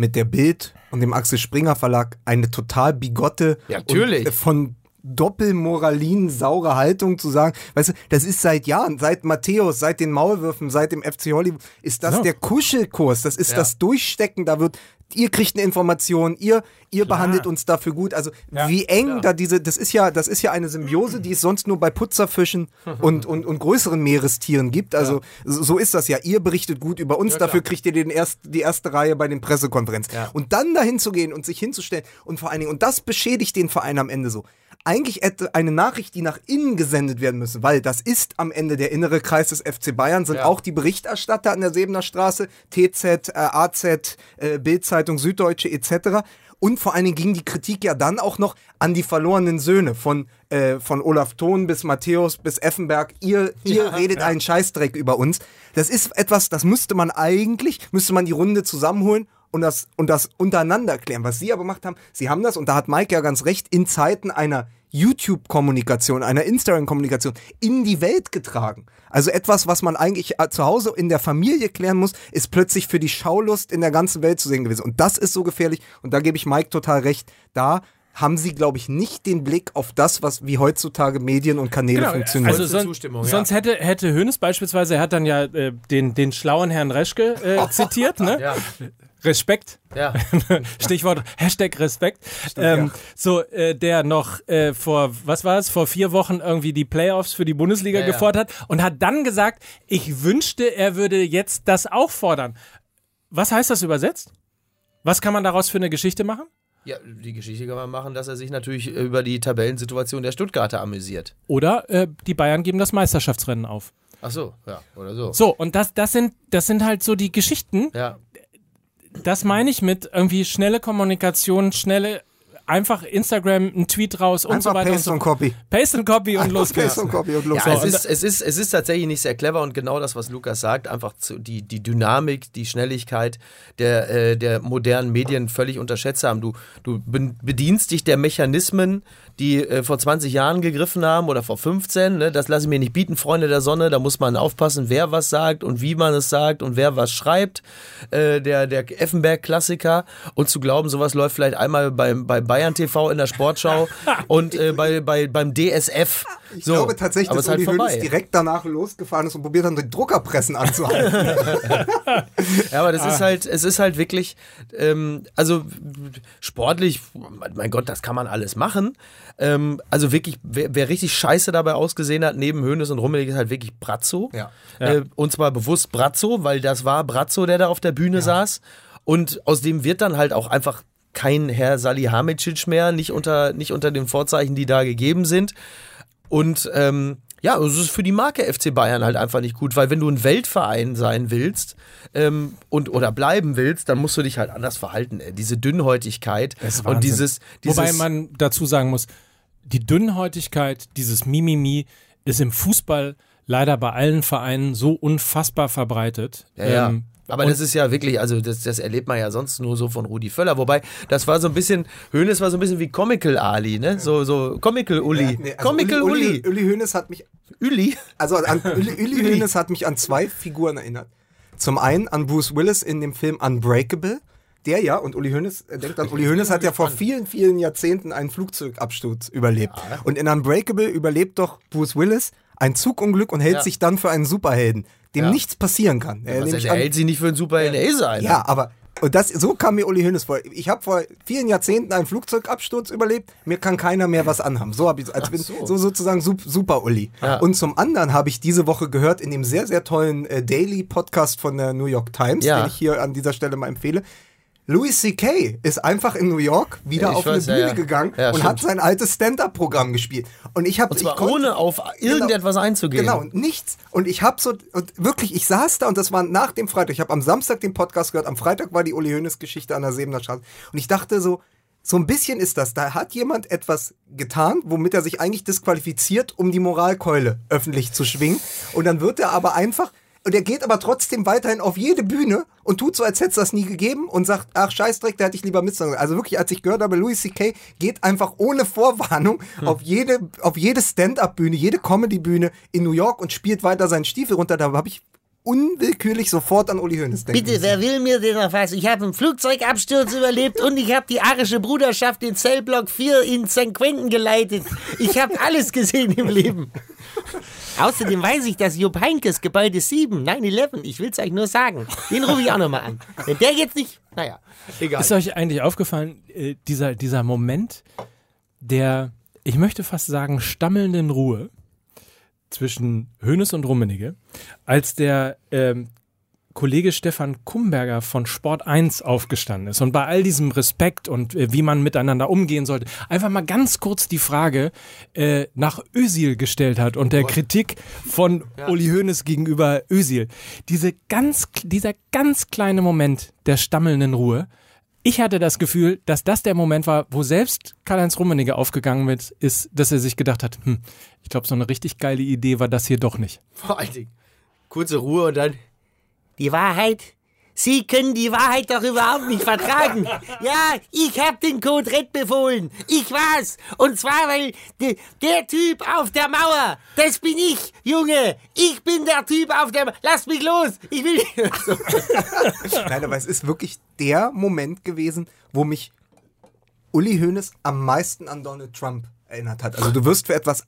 mit der Bild und dem Axel Springer Verlag eine total bigotte Ja, natürlich. Äh, von Doppelmoralin saure Haltung zu sagen, weißt du, das ist seit Jahren, seit Matthäus, seit den Maulwürfen, seit dem FC Hollywood, ist das So. der Kuschelkurs, das ist das Durchstecken, da wird ihr kriegt eine Information, ihr ihr behandelt uns dafür gut, also Ja, wie eng da diese das ist ja das ist ja eine Symbiose, die es sonst nur bei Putzerfischen und und und größeren Meerestieren gibt, also so so ist das ja, ihr berichtet gut über uns, dafür kriegt ihr den erst, die erste Reihe bei den Pressekonferenzen. Und dann dahin zu gehen und sich hinzustellen und vor allen Dingen und das beschädigt den Verein am Ende so eigentlich eine Nachricht, die nach innen gesendet werden müsse, weil das ist am Ende der innere Kreis des FC Bayern, sind auch die Berichterstatter an der Sebener Straße, TZ, äh, AZ, äh, Bildzeitung, Süddeutsche etc. Und vor allen Dingen ging die Kritik ja dann auch noch an die verlorenen Söhne von, äh, von Olaf Thon bis Matthäus bis Effenberg. Ihr, ihr redet einen Scheißdreck über uns. Das ist etwas, das müsste man eigentlich, müsste man die Runde zusammenholen und das, und das untereinander klären. Was sie aber gemacht haben, sie haben das, und da hat Mike ja ganz recht, in Zeiten einer YouTube-Kommunikation, einer Instagram-Kommunikation in die Welt getragen. Also etwas, was man eigentlich äh, zu Hause in der Familie klären muss, ist plötzlich für die Schaulust in der ganzen Welt zu sehen gewesen. Und das ist so gefährlich. Und da gebe ich Mike total recht. Da haben sie, glaube ich, nicht den Blick auf das, was wie heutzutage Medien und Kanäle funktionieren. Also son Zustimmung, ja. sonst hätte, hätte Hönes beispielsweise, er hat dann ja äh, den, den schlauen Herrn Reschke äh, zitiert, ne? Ja, Respekt. ja. Stichwort Hashtag Respekt. ähm, So, äh, der noch äh, vor, was war es, vor vier Wochen irgendwie die Playoffs für die Bundesliga Ja, ja. gefordert hat und hat dann gesagt, ich wünschte, er würde jetzt das auch fordern. Was heißt das übersetzt? Was kann man daraus für eine Geschichte machen? Ja, die Geschichte kann man machen, dass er sich natürlich über die Tabellensituation der Stuttgarter amüsiert. Oder äh, die Bayern geben das Meisterschaftsrennen auf. Ach so, ja, oder so. So, und das, das, sind, das sind halt so die Geschichten, Ja, das meine ich mit irgendwie schnelle Kommunikation, schnelle, einfach Instagram, ein Tweet raus und so Einfach weiter. Paste und und so. Copy. Paste and Copy und los geht's. Paste und Copy und los. Ja, So, es, ist, es, ist, es ist tatsächlich nicht sehr clever und genau das, was Lukas sagt, einfach zu, die, die Dynamik, die Schnelligkeit der, äh, der modernen Medien völlig unterschätzt haben. Du, du bedienst dich der Mechanismen, die äh, vor 20 Jahren gegriffen haben oder vor 15. Ne? Das lasse ich mir nicht bieten, Freunde der Sonne. Da muss man aufpassen, wer was sagt und wie man es sagt und wer was schreibt. Äh, der der Effenberg-Klassiker. Und zu glauben, sowas läuft vielleicht einmal beim, bei Bayern TV in der Sportschau und äh, bei, bei, beim DSF. Ich so, glaube tatsächlich, dass halt Uli Hoeneß vorbei. direkt danach losgefahren ist und probiert hat, die Druckerpressen anzuhalten. Ja, aber das Ah. ist halt, es ist halt wirklich, ähm, also sportlich, mein Gott, das kann man alles machen. Ähm, also wirklich, wer, wer richtig scheiße dabei ausgesehen hat, neben Hönes und Rummelig, ist halt wirklich Brazzo. Ja. Äh, und zwar bewusst Brazzo, weil das war Brazzo, der da auf der Bühne saß. Und aus dem wird dann halt auch einfach kein Herr Salihamidzic mehr, nicht unter, nicht unter den Vorzeichen, die da gegeben sind. Und ähm, ja, es ist für die Marke FC Bayern halt einfach nicht gut, weil wenn du ein Weltverein sein willst ähm, und oder bleiben willst, dann musst du dich halt anders verhalten. Ey. Diese Dünnhäutigkeit und dieses, dieses Wobei man dazu sagen muss, die Dünnhäutigkeit, dieses Mimimi ist im Fußball leider bei allen Vereinen so unfassbar verbreitet. Ja, ja. Ähm, aber das ist ja wirklich, also das, das erlebt man ja sonst nur so von Rudi Völler. Wobei, das war so ein bisschen, Hönes war so ein bisschen wie Comical Ali, ne? So, so Comical Uli. Nee, also Comical Uli, Uli. Uli, Uli Hoeneß hat mich, Uli. also an Uli, Uli Hoeneß hat mich an zwei Figuren erinnert. Zum einen an Bruce Willis in dem Film Unbreakable. Der ja, und Uli Hoeneß, äh, denkt an, Uli Hoeneß hat ja vor vielen, vielen Jahrzehnten einen Flugzeugabsturz überlebt. Und in Unbreakable überlebt doch Bruce Willis ein Zugunglück und hält Ja. sich dann für einen Superhelden, dem Ja. nichts passieren kann. Er der an- hält sich nicht für einen Superhelden, er ist einer. Ja, aber und das, so kam mir Uli Hoeneß vor. Ich habe vor vielen Jahrzehnten einen Flugzeugabsturz überlebt. Mir kann keiner mehr was anhaben. So habe ich, als bin so. sozusagen sup, Super Uli. Ja. Und zum anderen habe ich diese Woche gehört in dem sehr sehr tollen äh, Daily Podcast von der New York Times, Ja. den ich hier an dieser Stelle mal empfehle. Louis C.K. ist einfach in New York wieder Ja, ich auf weiß, eine ja, Bühne ja. gegangen Ja, und stimmt. hat sein altes Stand-up-Programm gespielt. Und ich habe ohne auf irgendetwas einzugehen. Genau, und nichts. Und ich habe so, und wirklich, ich saß da und das war nach dem Freitag. Ich habe am Samstag den Podcast gehört, am Freitag war die Uli Hoeneß-Geschichte an der Sebener Straße. Und ich dachte so, so ein bisschen ist das. Da hat jemand etwas getan, womit er sich eigentlich disqualifiziert, um die Moralkeule öffentlich zu schwingen. Und dann wird er aber einfach. Und er geht aber trotzdem weiterhin auf jede Bühne und tut so, als hätte es das nie gegeben und sagt, ach Scheißdreck, da hätte ich lieber mitsagen. Also wirklich, als ich gehört habe, Louis C.K. geht einfach ohne Vorwarnung auf jede, auf jede Stand-Up-Bühne, jede Comedy-Bühne in New York und spielt weiter seinen Stiefel runter. Da habe ich unwillkürlich sofort an Uli Hoeneß denken. Bitte, wer will mir denn noch was? Ich habe einen Flugzeugabsturz überlebt und ich habe die arische Bruderschaft in Zellblock 4 in St. Quentin geleitet. Ich habe alles gesehen im Leben. Außerdem weiß ich, dass Jupp Heinkes Gebäude 7, 9-11, ich will es euch nur sagen, den rufe ich auch nochmal an. Wenn der jetzt nicht, naja, egal. Ist euch eigentlich aufgefallen, äh, dieser, dieser Moment der, ich möchte fast sagen, stammelnden Ruhe zwischen Hönes und Rummenigge, als der ähm, Kollege Stefan Kumberger von Sport 1 aufgestanden ist. Und bei all diesem Respekt und äh, wie man miteinander umgehen sollte, einfach mal ganz kurz die Frage äh, nach Özil gestellt hat und der Kritik von Uli Hoeneß gegenüber Özil. Diese ganz, dieser ganz kleine Moment der stammelnden Ruhe, ich hatte das Gefühl, dass das der Moment war, wo selbst Karl-Heinz Rummenigge aufgegangen mit, ist, dass er sich gedacht hat, hm, ich glaube, so eine richtig geile Idee war das hier doch nicht. Vor allen Dingen. Kurze Ruhe und dann. Die Wahrheit? Sie können die Wahrheit doch überhaupt nicht vertragen. Ja, ich hab den Code Red befohlen. Ich war's. Und zwar, weil de, der Typ auf der Mauer, das bin ich, Junge. Ich bin der Typ auf der Mauer. Lass mich los. Ich will. Nein, aber es ist wirklich der Moment gewesen, wo mich Uli Hoeneß am meisten an Donald Trump erinnert hat. Also du wirst für etwas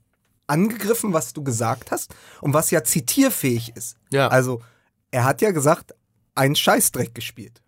angegriffen, was du gesagt hast und was ja zitierfähig ist. Ja. Also er hat ja gesagt, einen Scheißdreck gespielt.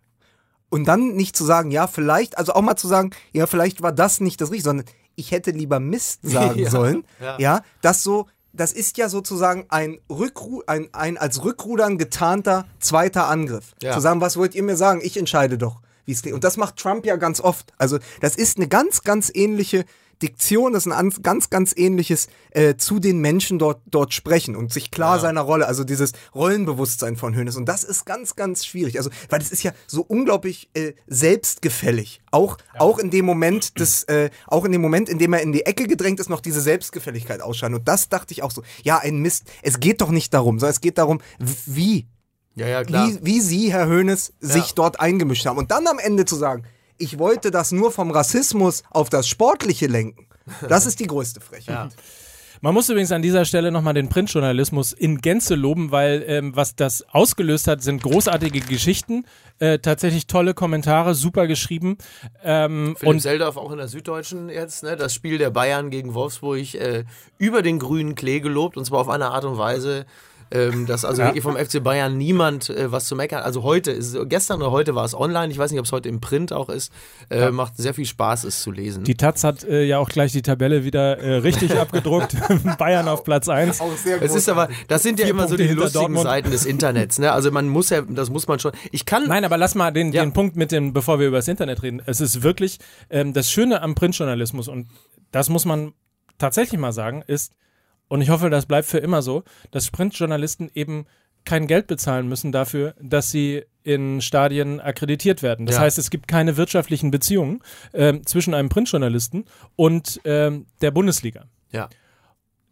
Und dann nicht zu sagen, ja, vielleicht, also auch mal zu sagen, ja, vielleicht war das nicht das Richtige, sondern ich hätte lieber Mist sagen Ja, sollen. ja. Ja. das so, das ist ja sozusagen ein, Rückru ein, ein als Rückrudern getarnter zweiter Angriff. Ja. Zu sagen, was wollt ihr mir sagen? Ich entscheide doch, wie es klingt. Und das macht Trump ja ganz oft. Also, das ist eine ganz, ganz ähnliche Diktion, das ist ein an- ganz, ganz ähnliches äh, zu den Menschen dort, dort sprechen und sich klar seiner Rolle, also dieses Rollenbewusstsein von Hönes. Und das ist ganz, ganz schwierig. Also, weil es ist ja so unglaublich äh, selbstgefällig. Auch, auch in dem Moment des, äh, auch in dem Moment, in dem er in die Ecke gedrängt ist, noch diese Selbstgefälligkeit ausscheiden. Und das dachte ich auch so, ja, ein Mist. Es geht doch nicht darum, sondern es geht darum, wie Ja, ja, klar. wie, wie Sie, Herr Höhnes, sich Ja. dort eingemischt haben. Und dann am Ende zu sagen, ich wollte das nur vom Rassismus auf das Sportliche lenken. Das ist die größte Frechheit. Man muss übrigens an dieser Stelle nochmal den Printjournalismus in Gänze loben, weil ähm, was das ausgelöst hat, sind großartige Geschichten, äh, tatsächlich tolle Kommentare, super geschrieben. Ähm, Philipp und Seldorf auch in der Süddeutschen jetzt, ne? Das Spiel der Bayern gegen Wolfsburg äh, über den grünen Klee gelobt und zwar auf eine Art und Weise, ähm, dass also wirklich vom FC Bayern niemand äh, was zu meckern. Also heute, ist, gestern oder heute war es online, ich weiß nicht, ob es heute im Print auch ist. Äh, Macht sehr viel Spaß, es zu lesen. die Taz hat äh, ja auch gleich die Tabelle wieder äh, richtig abgedruckt. Bayern auf Platz 1. Auch sehr es ist aber, das sind ja Vier immer so Punkte die hinter lustigen Dortmund. Seiten des Internets. Ne? Also man muss ja, das muss man schon. Ich kann. Nein, aber lass mal den, Ja. den Punkt mit dem, bevor wir über das Internet reden. Es ist wirklich ähm, das Schöne am Printjournalismus und das muss man tatsächlich mal sagen, ist, und ich hoffe, das bleibt für immer so, dass Printjournalisten eben kein Geld bezahlen müssen dafür, dass sie in Stadien akkreditiert werden. Das Ja. heißt, es gibt keine wirtschaftlichen Beziehungen ähm, zwischen einem Printjournalisten und ähm, der Bundesliga ja.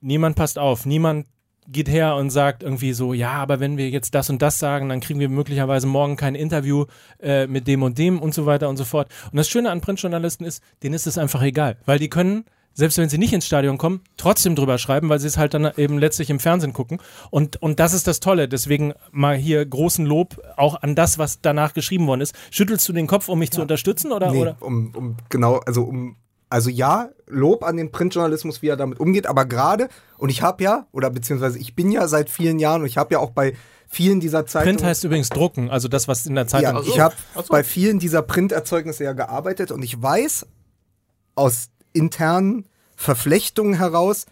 niemand passt auf, niemand geht her und sagt irgendwie so, ja, aber wenn wir jetzt das und das sagen, dann kriegen wir möglicherweise morgen kein Interview äh, mit dem und dem und so weiter und so fort. Und das Schöne an Printjournalisten ist, denen ist es einfach egal, weil die können, selbst wenn sie nicht ins Stadion kommen, trotzdem drüber schreiben, weil sie es halt dann eben letztlich im Fernsehen gucken. Und, und das ist das Tolle. Deswegen mal hier großen Lob auch an das, was danach geschrieben worden ist. Schüttelst du den Kopf, um mich zu unterstützen oder? Nee, oder? um, um genau, also um also ja, Lob an den Printjournalismus, wie er damit umgeht, aber gerade, und ich habe ja, oder beziehungsweise ich bin ja seit vielen Jahren und ich habe ja auch bei vielen dieser Zeitungen. Print heißt übrigens drucken, also das, was in der Zeitung Ja, Ach so. ich habe Ach so. bei vielen dieser Printerzeugnisse ja gearbeitet und ich weiß aus internen Verflechtungen heraus,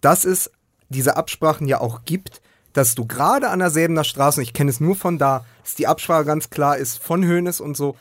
dass es diese Absprachen ja auch gibt, dass du gerade an der Säbener Straße, ich kenne es nur von da, dass die Absprache ganz klar ist von Hoeneß und so,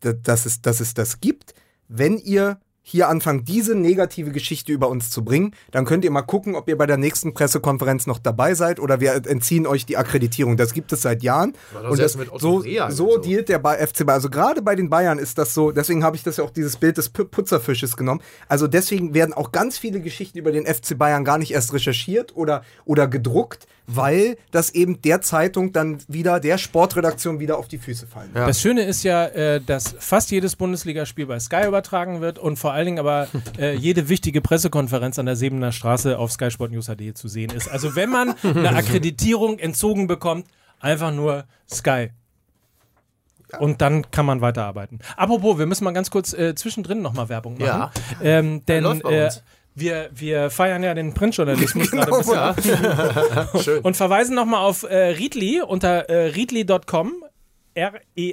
da- dass es, dass es das gibt. Wenn ihr hier anfangt, diese negative Geschichte über uns zu bringen, dann könnt ihr mal gucken, ob ihr bei der nächsten Pressekonferenz noch dabei seid oder wir entziehen euch die Akkreditierung. Das gibt es seit Jahren. Doch Und das, so, so so. dealt der bei FC Bayern. Also gerade bei den Bayern ist das so, deswegen habe ich das ja auch dieses Bild des Pu- Putzerfisches genommen. Also deswegen werden auch ganz viele Geschichten über den FC Bayern gar nicht erst recherchiert oder, oder gedruckt, weil das eben der Zeitung dann wieder, der Sportredaktion wieder auf die Füße fallen. Ja. Das Schöne ist ja, äh, dass fast jedes Bundesligaspiel bei Sky übertragen wird und vor allen Dingen aber äh, jede wichtige Pressekonferenz an der Sebener Straße auf Sky Sport News HD zu sehen ist. Also wenn man eine Akkreditierung entzogen bekommt, einfach nur Sky. Und dann kann man weiterarbeiten. Apropos, wir müssen mal ganz kurz äh, zwischendrin nochmal Werbung machen. Ja. Ähm, denn läuft bei äh, uns. Wir, wir feiern ja den Printjournalismus gerade ein Genau. bisschen. Schön. Und verweisen nochmal auf äh, Readly unter äh, readly.com. E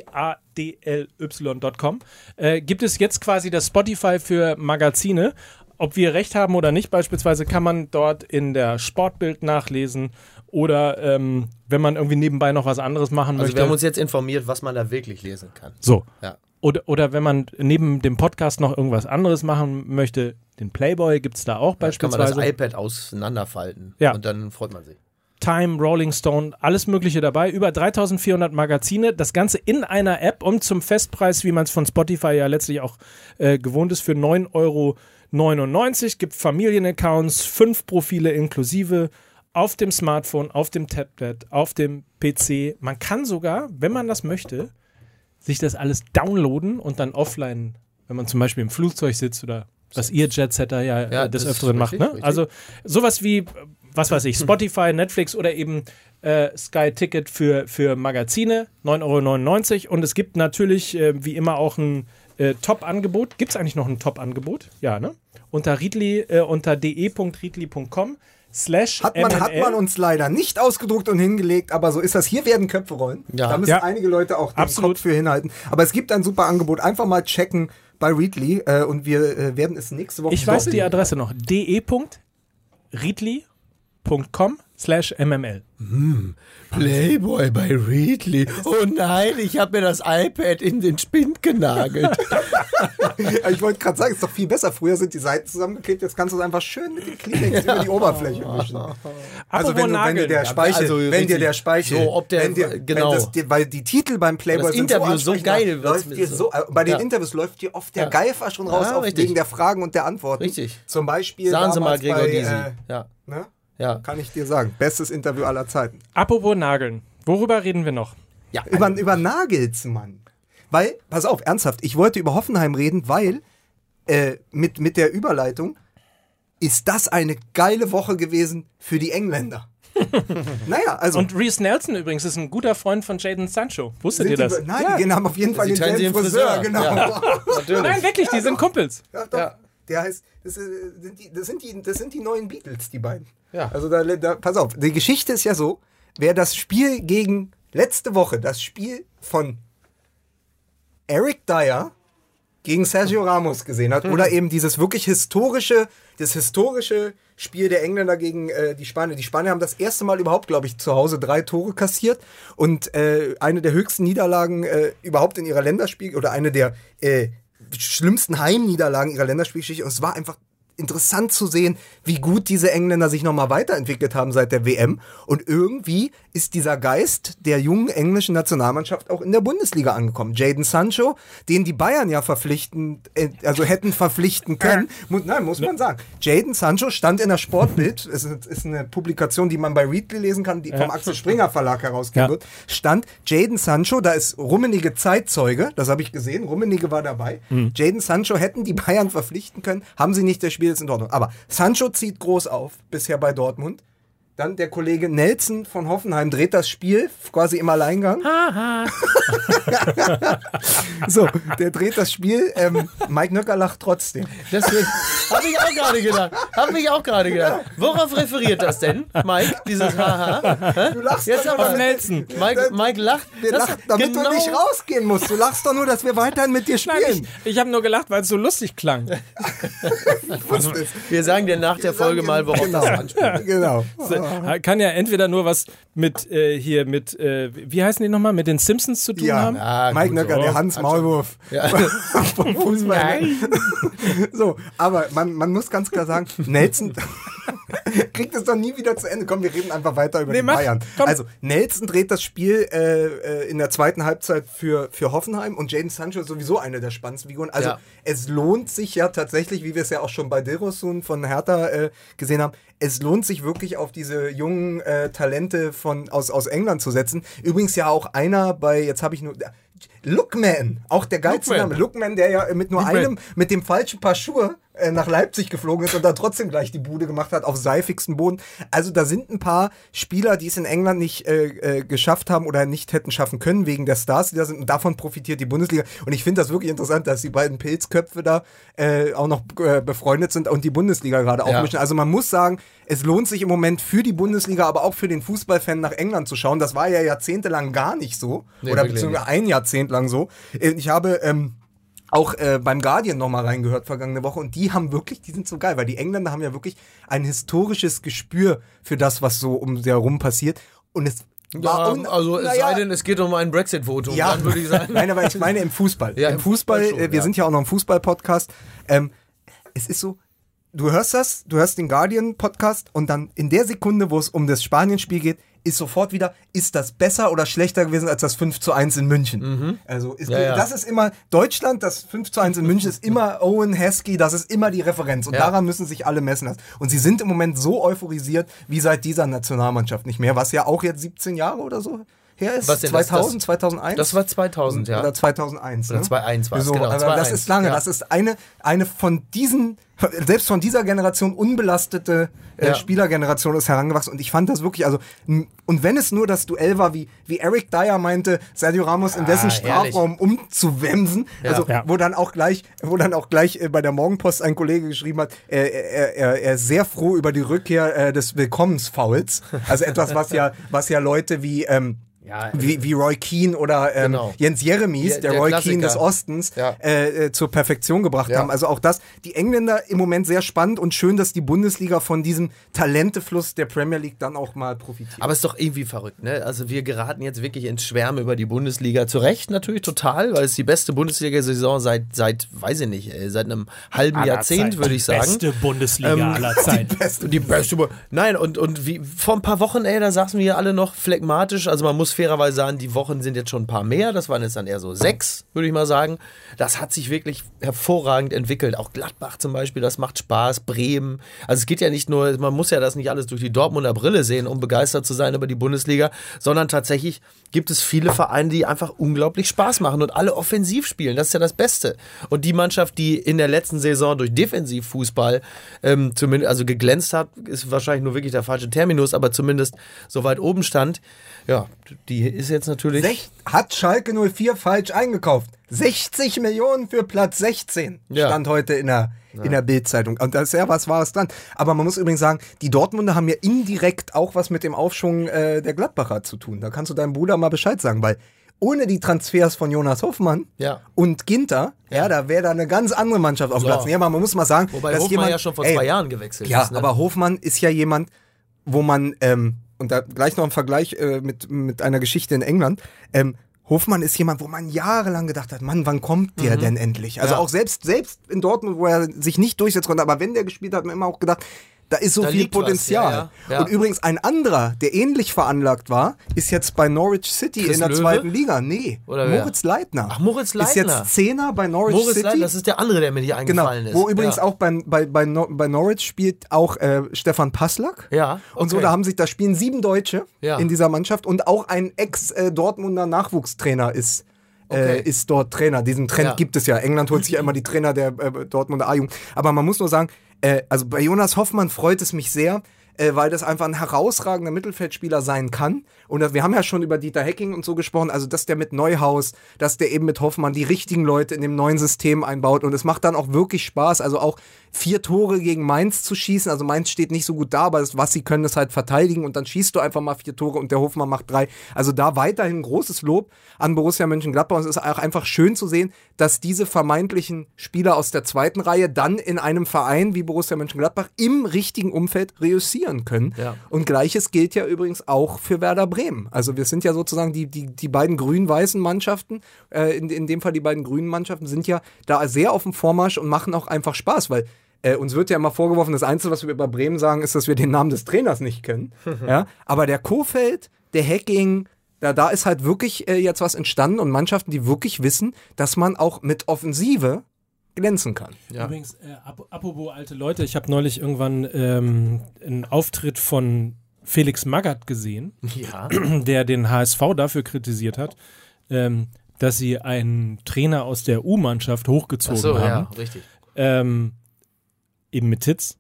R-E-A-D-L-Y.com äh, gibt es jetzt quasi das Spotify für Magazine. Ob wir recht haben oder nicht, beispielsweise kann man dort in der Sportbild nachlesen oder ähm, wenn man irgendwie nebenbei noch was anderes machen Also möchte. wir haben uns jetzt informiert, was man da wirklich lesen kann. so. Ja. Oder, oder wenn man neben dem Podcast noch irgendwas anderes machen möchte, den Playboy gibt es da auch Kann man das beispielsweise. iPad auseinanderfalten. Ja. Und dann freut man sich. Time, Rolling Stone, alles Mögliche dabei. Über 3400 Magazine. Das Ganze in einer App und zum Festpreis, wie man es von Spotify ja letztlich auch äh, gewohnt ist, für 9,99 Euro. Gibt Familienaccounts, fünf Profile inklusive. Auf dem Smartphone, auf dem Tablet, auf dem PC. Man kann sogar, wenn man das möchte, sich das alles downloaden und dann offline, wenn man zum Beispiel im Flugzeug sitzt oder was ihr Jetsetter ja, Ja, äh, des Öfteren macht. richtig, Ne? richtig. Also sowas wie, was weiß ich, Spotify, Netflix oder eben äh, Sky Ticket für, für Magazine, 9,99 Euro. Und es gibt natürlich äh, wie immer auch ein äh, Top-Angebot. Gibt es eigentlich noch ein Top-Angebot? Ja, ne? Unter Riedli, äh, unter de.riedli.com slash Hat man, hat man uns leider nicht ausgedruckt und hingelegt, aber so ist das. Hier werden Köpfe rollen. Ja. Da müssen Ja. einige Leute auch den Absolut. Kopf für hinhalten. Aber es gibt ein super Angebot. Einfach mal checken bei Readly äh, und wir äh, werden es nächste Woche Ich weiß die Adresse noch. de.riedli.com slash mml. Playboy bei Readly. Oh nein, ich habe mir das iPad in den Spind genagelt. Ich wollte gerade sagen, es ist doch viel besser. Früher sind die Seiten zusammengeklebt, jetzt kannst du es einfach schön mit den Kleenex über die Oberfläche wischen. Also wenn, du, wenn dir der Ja, Speichel, also wenn dir der Speichel, So, ob der- wenn dir, genau. wenn das, weil die Titel beim Playboy Das sind Interview so ansprechend, geil läuft dir so. so, äh, bei den Ja. Interviews läuft dir oft der Ja. Geifer schon raus Ja, auf, wegen der Fragen und der Antworten. Richtig. Zum Beispiel Sagen Sie mal, Gregor bei, Gysi. Äh, Ja, ne? Ja. Kann ich dir sagen. Bestes Interview aller Zeiten. Apropos Nageln. Worüber reden wir noch? ja. Über, über Nagelsmann. Weil, pass auf, ernsthaft, ich wollte über Hoffenheim reden, weil äh, mit, mit der Überleitung ist das eine geile Woche gewesen für die Engländer. naja, also. Und Reese Nelson übrigens ist ein guter Freund von Jaden Sancho. Wusstet ihr das? die, nein, ja. die haben auf jeden Fall Sie den Friseur, Friseur. genau. Ja. Nein, wirklich, die sind Kumpels. Ja, doch. Ja. Der heißt, das, äh, sind die, das, sind die, das sind die neuen Beatles, die beiden. Ja. Also da, da, pass auf, die Geschichte ist ja so, wer das Spiel gegen letzte Woche, das Spiel von Eric Dyer gegen Sergio Ramos gesehen hat, oder eben dieses wirklich historische, das historische Spiel der Engländer gegen äh, die Spanier. Die Spanier haben das erste Mal überhaupt, glaube ich, zu Hause drei Tore kassiert und äh, eine der höchsten Niederlagen äh, überhaupt in ihrer Länderspiel oder eine der äh, schlimmsten Heimniederlagen ihrer Länderspielgeschichte. Und es war einfach interessant zu sehen, wie gut diese Engländer sich nochmal weiterentwickelt haben seit der WM. Und irgendwie ist dieser Geist der jungen englischen Nationalmannschaft auch in der Bundesliga angekommen. Jaden Sancho, den die Bayern ja verpflichten, äh, also hätten verpflichten können. Nein, muss man sagen. Jaden Sancho stand in der Sportbild, es ist, eine Publikation, die man bei Readly lesen kann, die vom Axel Springer Verlag herausgegeben Ja. wird, stand Jaden Sancho, da ist Rummenige Zeitzeuge, das habe ich gesehen, Rummenige war dabei. Jaden Sancho hätten die Bayern verpflichten können, haben sie nicht, das Spiel ist in Ordnung. Aber Sancho zieht groß auf, bisher bei Dortmund. Dann der Kollege Nelson von Hoffenheim dreht das Spiel quasi im Alleingang. so, der dreht das Spiel. Ähm, Mike Nöcker lacht trotzdem. Deswegen habe ich auch gerade gedacht. Habe ich auch gerade gedacht. Worauf referiert das denn, Mike? Dieses Haha. Du lachst Jetzt doch aber Nelson. Mike, Mike lacht. Wir Das- lachen, damit genau- du nicht rausgehen musst. Du lachst doch nur, dass wir weiterhin mit dir Nein, spielen. ich, ich habe nur gelacht, weil es so lustig klang. Wir sagen dir nach der Folge mal, worauf genau. das anspielt. Genau. Kann ja entweder nur was mit äh, hier mit, äh, wie heißen die nochmal, mit den Simpsons zu tun Ja, haben. Ah, Mike Nöcker, so. der Hans Maulwurf Ja. vom Fußball. So, aber man, man muss ganz klar sagen, Nelson kriegt es doch nie wieder zu Ende. Komm, wir reden einfach weiter über Nee, die mach. Bayern. Komm. Also, Nelson dreht das Spiel äh, äh, in der zweiten Halbzeit für, für Hoffenheim und Jaden Sancho ist sowieso eine der spannendsten Figuren. Also, Ja. es lohnt sich ja tatsächlich, wie wir es ja auch schon bei Dilrosun von Hertha äh, gesehen haben, es lohnt sich wirklich auf diese jungen äh, Talente von, aus, aus England zu setzen. Übrigens ja auch einer bei, jetzt habe ich nur, Lookman, auch der geilste Lookman. Name. Lookman, der ja mit nur Lookman. einem, mit dem falschen Paar Schuhe äh, nach Leipzig geflogen ist und da trotzdem gleich die Bude gemacht hat auf seifigsten Boden. Also da sind ein paar Spieler, die es in England nicht äh, äh, geschafft haben oder nicht hätten schaffen können wegen der Stars, die da sind. Und davon profitiert die Bundesliga. Und ich finde das wirklich interessant, dass die beiden Pilzköpfe da äh, auch noch befreundet sind und die Bundesliga gerade Ja. aufmischen. Also man muss sagen, es lohnt sich im Moment für die Bundesliga, aber auch für den Fußballfan nach England zu schauen. Das war ja jahrzehntelang gar nicht so. Nee, oder beziehungsweise ein Jahrzehnt lang so. Äh, Ich habe ähm, auch äh, beim Guardian nochmal reingehört vergangene Woche und die haben wirklich, die sind so geil, weil die Engländer haben ja wirklich ein historisches Gespür für das, was so um sie herum passiert. Und es Ja, also es naja, sei denn, es geht um ein Brexit-Votum, ja, dann würde ich sagen. Nein, aber ich meine im Fußball. Ja, Im im Fußball, Fußball schon, äh, wir ja. sind ja auch noch ein Fußball-Podcast. Ähm, es ist so, du hörst das, du hörst den Guardian-Podcast und dann in der Sekunde, wo es um das Spanien-Spiel geht, ist sofort wieder, ist das besser oder schlechter gewesen als das 5 zu 1 in München? Also ist, Mhm. Ja, ja. das ist immer, Deutschland, das 5 zu 1 in München ist immer Owen Heskey, das ist immer die Referenz und Ja. daran müssen sich alle messen lassen. Und sie sind im Moment so euphorisiert wie seit dieser Nationalmannschaft nicht mehr, was ja auch jetzt 17 Jahre oder so her ist. Was denn, das- 2000, das- 2001? Das war 2000, ja. Oder 2001. Oder ne? 2001 war's, so, genau, Aber das 2001, ist lange. ja. Das ist eine, eine von diesen, selbst von dieser Generation unbelastete äh, Ja. Spielergeneration ist herangewachsen. Und ich fand das wirklich, also, und wenn es nur das Duell war, wie, wie Eric Dyer meinte, Sergio Ramos in dessen Ah. Strafraum umzuwemsen, Ja. also, Ja. wo dann auch gleich, wo dann auch gleich äh, bei der Morgenpost ein Kollege geschrieben hat, er, er, er, er ist sehr froh über die Rückkehr äh, des Willkommensfouls. Also etwas, was ja, was ja Leute wie, ähm, Ja, wie, wie Roy Keane oder ähm, Genau. Jens Jeremies, der, der Roy Klassiker. Keane des Ostens, Ja. äh, äh, zur Perfektion gebracht Ja. haben. Also auch das, die Engländer im Moment sehr spannend und schön, dass die Bundesliga von diesem Talentefluss der Premier League dann auch mal profitiert. Aber es ist doch irgendwie verrückt, ne? Also wir geraten jetzt wirklich ins Schwärmen über die Bundesliga. Zu Recht natürlich total, weil es die beste Bundesliga-Saison seit, seit, weiß ich nicht, ey, seit einem halben Aller Jahrzehnt, würde ich sagen. Beste Bundesliga Ähm, aller Zeiten. Beste Die beste Nein, und, und wie vor ein paar Wochen, ey, da saßen wir hier alle noch phlegmatisch. Also man muss fairerweise sagen, die Wochen sind jetzt schon ein paar mehr. Das waren jetzt dann eher so sechs, würde ich mal sagen. Das hat sich wirklich hervorragend entwickelt. Auch Gladbach zum Beispiel, das macht Spaß. Bremen. Also es geht ja nicht nur, man muss ja das nicht alles durch die Dortmunder Brille sehen, um begeistert zu sein über die Bundesliga, sondern tatsächlich gibt es viele Vereine, die einfach unglaublich Spaß machen und alle offensiv spielen. Das ist ja das Beste. Und die Mannschaft, die in der letzten Saison durch Defensivfußball ähm, zumindest also geglänzt hat, ist wahrscheinlich nur wirklich der falsche Terminus, aber zumindest so weit oben stand. Ja, die ist jetzt natürlich. Sech, hat Schalke 04 falsch eingekauft. 60 Millionen für Platz 16 Ja. stand heute in der, in der Bildzeitung. Und da ist ja was Wahres dran. Aber man muss übrigens sagen, die Dortmunder haben ja indirekt auch was mit dem Aufschwung äh, der Gladbacher zu tun. Da kannst du deinem Bruder mal Bescheid sagen, weil ohne die Transfers von Jonas Hoffmann Ja. und Ginter, ja, da wäre da eine ganz andere Mannschaft auf So. Platz. Ja, aber man muss mal sagen, Wobei dass Hofmann jemand, ja schon vor ey, zwei Jahren gewechselt ja, ist. Ne? aber Hofmann ist ja jemand, wo man, ähm, und da gleich noch ein Vergleich äh, mit, mit einer Geschichte in England, ähm, Hofmann ist jemand, wo man jahrelang gedacht hat, Mann, wann kommt der denn endlich? Also Mhm. Ja. auch selbst, selbst in Dortmund, wo er sich nicht durchsetzen konnte, aber wenn der gespielt hat, hat man immer auch gedacht, da ist so Da viel liegt was, Potenzial. ja, ja. Und übrigens ein anderer, der ähnlich veranlagt war, ist jetzt bei Norwich City Chris in der Löwe? zweiten Liga. Nee? Moritz Leitner. Ach, Moritz Ist Leitner. jetzt Zehner bei Norwich Moritz City. Leitner, das ist der andere, der mir nicht Genau, eingefallen ist. wo übrigens auch bei, bei, bei, Nor bei Norwich spielt auch äh, Stefan Passlack. Ja, Und so, okay. da haben sich, da spielen sieben Deutsche in dieser Mannschaft und auch ein Ex-Dortmunder Nachwuchstrainer ist. Okay. Äh, ist dort Trainer. Diesen Trend Ja. gibt es ja. England holt sich ja immer die Trainer der äh, Dortmunder A-Jugend. Aber man muss nur sagen, äh, also bei Jonas Hoffmann freut es mich sehr, äh, weil das einfach ein herausragender Mittelfeldspieler sein kann. Und wir haben ja schon über Dieter Hecking und so gesprochen, also dass der mit Neuhaus, dass der eben mit Hoffmann die richtigen Leute in dem neuen System einbaut. Und es macht dann auch wirklich Spaß, also auch vier Tore gegen Mainz zu schießen. Also Mainz steht nicht so gut da, aber das, was sie können, ist halt verteidigen und dann schießt du einfach mal vier Tore und der Hoffmann macht drei. Also da weiterhin großes Lob an Borussia Mönchengladbach. Und es ist auch einfach schön zu sehen, dass diese vermeintlichen Spieler aus der zweiten Reihe dann in einem Verein wie Borussia Mönchengladbach im richtigen Umfeld reüssieren können. Ja. Und gleiches gilt ja übrigens auch für Werder Bremen. Also wir sind ja sozusagen die, die, die beiden grün-weißen Mannschaften, äh, in, in dem Fall die beiden grünen Mannschaften, sind ja da sehr auf dem Vormarsch und machen auch einfach Spaß, weil äh, uns wird ja immer vorgeworfen, das Einzige, was wir über Bremen sagen, ist, dass wir den Namen des Trainers nicht kennen. ja? Aber der Kofeld, der Hacking, da, da ist halt wirklich äh, jetzt was entstanden und Mannschaften, die wirklich wissen, dass man auch mit Offensive glänzen kann. Ja. Übrigens, äh, ap apropos alte Leute, ich habe neulich irgendwann ähm, einen Auftritt von Felix Magath gesehen, Ja. der den HSV dafür kritisiert hat, ähm, dass sie einen Trainer aus der U-Mannschaft hochgezogen ja, haben, richtig. ähm, eben mit Titz.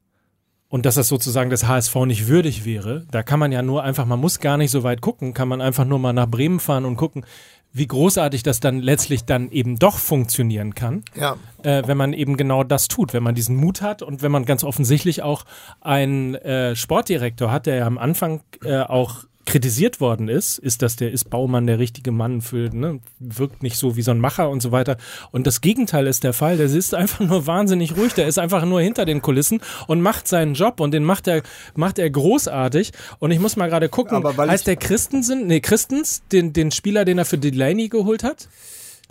Und dass das sozusagen das HSV nicht würdig wäre, da kann man ja nur einfach, man muss gar nicht so weit gucken, kann man einfach nur mal nach Bremen fahren und gucken, wie großartig das dann letztlich dann eben doch funktionieren kann Ja. äh, wenn man eben genau das tut, wenn man diesen Mut hat und wenn man ganz offensichtlich auch einen äh, Sportdirektor hat, der ja am Anfang äh, auch kritisiert worden ist, ist, dass der ist Baumann der richtige Mann für, ne, wirkt nicht so wie so ein Macher und so weiter. Und das Gegenteil ist der Fall. Der ist einfach nur wahnsinnig ruhig. Der ist einfach nur hinter den Kulissen und macht seinen Job und den macht er, macht er großartig. Und ich muss mal gerade gucken, Aber weil heißt der Christensen, nee, Christens, den, den Spieler, den er für Delaney geholt hat?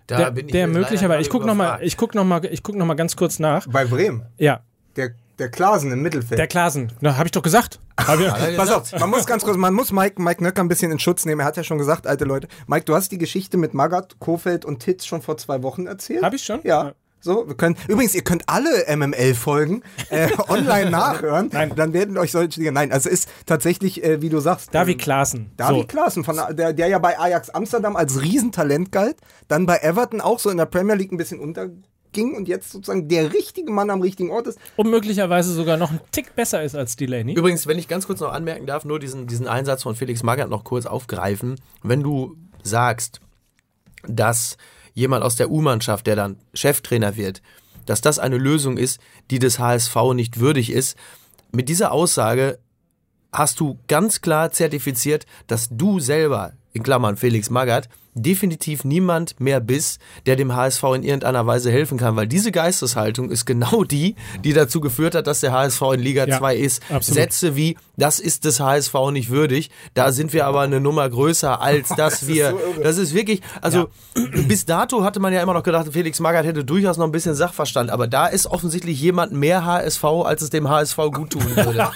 Da Der, bin ich der möglicherweise, ich guck noch mal, überfragt. ich guck noch mal, ich guck noch mal ganz kurz nach. Bei Bremen. Ja, Der, der Klasen im Mittelfeld. der Klasen. Na, hab ich doch gesagt. Hab ich, Pass auf, man muss ganz kurz, man muss Mike, Mike Nöcker ein bisschen in Schutz nehmen. Er hat ja schon gesagt, alte Leute. Mike, du hast die Geschichte mit Magath, Kofeld und Titz schon vor zwei Wochen erzählt. Hab ich schon? Ja. So, wir können, übrigens, ihr könnt alle MML-Folgen äh, online nachhören. Nein. Dann werden euch solche Dinge. Nein, also es ist tatsächlich, äh, wie du sagst. David ähm, Klaassen. David So. Klaassen, von, der, der ja bei Ajax Amsterdam als Riesentalent galt, dann bei Everton auch so in der Premier League ein bisschen unterging und jetzt sozusagen der richtige Mann am richtigen Ort ist. Und möglicherweise sogar noch ein Tick besser ist als Delaney. Übrigens, wenn ich ganz kurz noch anmerken darf, nur diesen, diesen Einsatz von Felix Magath noch kurz aufgreifen. Wenn du sagst, dass jemand aus der U-Mannschaft, der dann Cheftrainer wird, dass das eine Lösung ist, die des HSV nicht würdig ist, mit dieser Aussage hast du ganz klar zertifiziert, dass du selber, in Klammern Felix Magath, definitiv niemand mehr bist, der dem HSV in irgendeiner Weise helfen kann, weil diese Geisteshaltung ist genau die, die dazu geführt hat, dass der HSV in Liga Ja, 2 ist. absolut. Sätze wie, das ist des HSV nicht würdig, da sind wir aber eine Nummer größer, als dass wir, das ist wirklich, also bis dato hatte man ja immer noch gedacht, Felix Magath hätte durchaus noch ein bisschen Sachverstand, aber da ist offensichtlich jemand mehr HSV, als es dem HSV gut tun würde.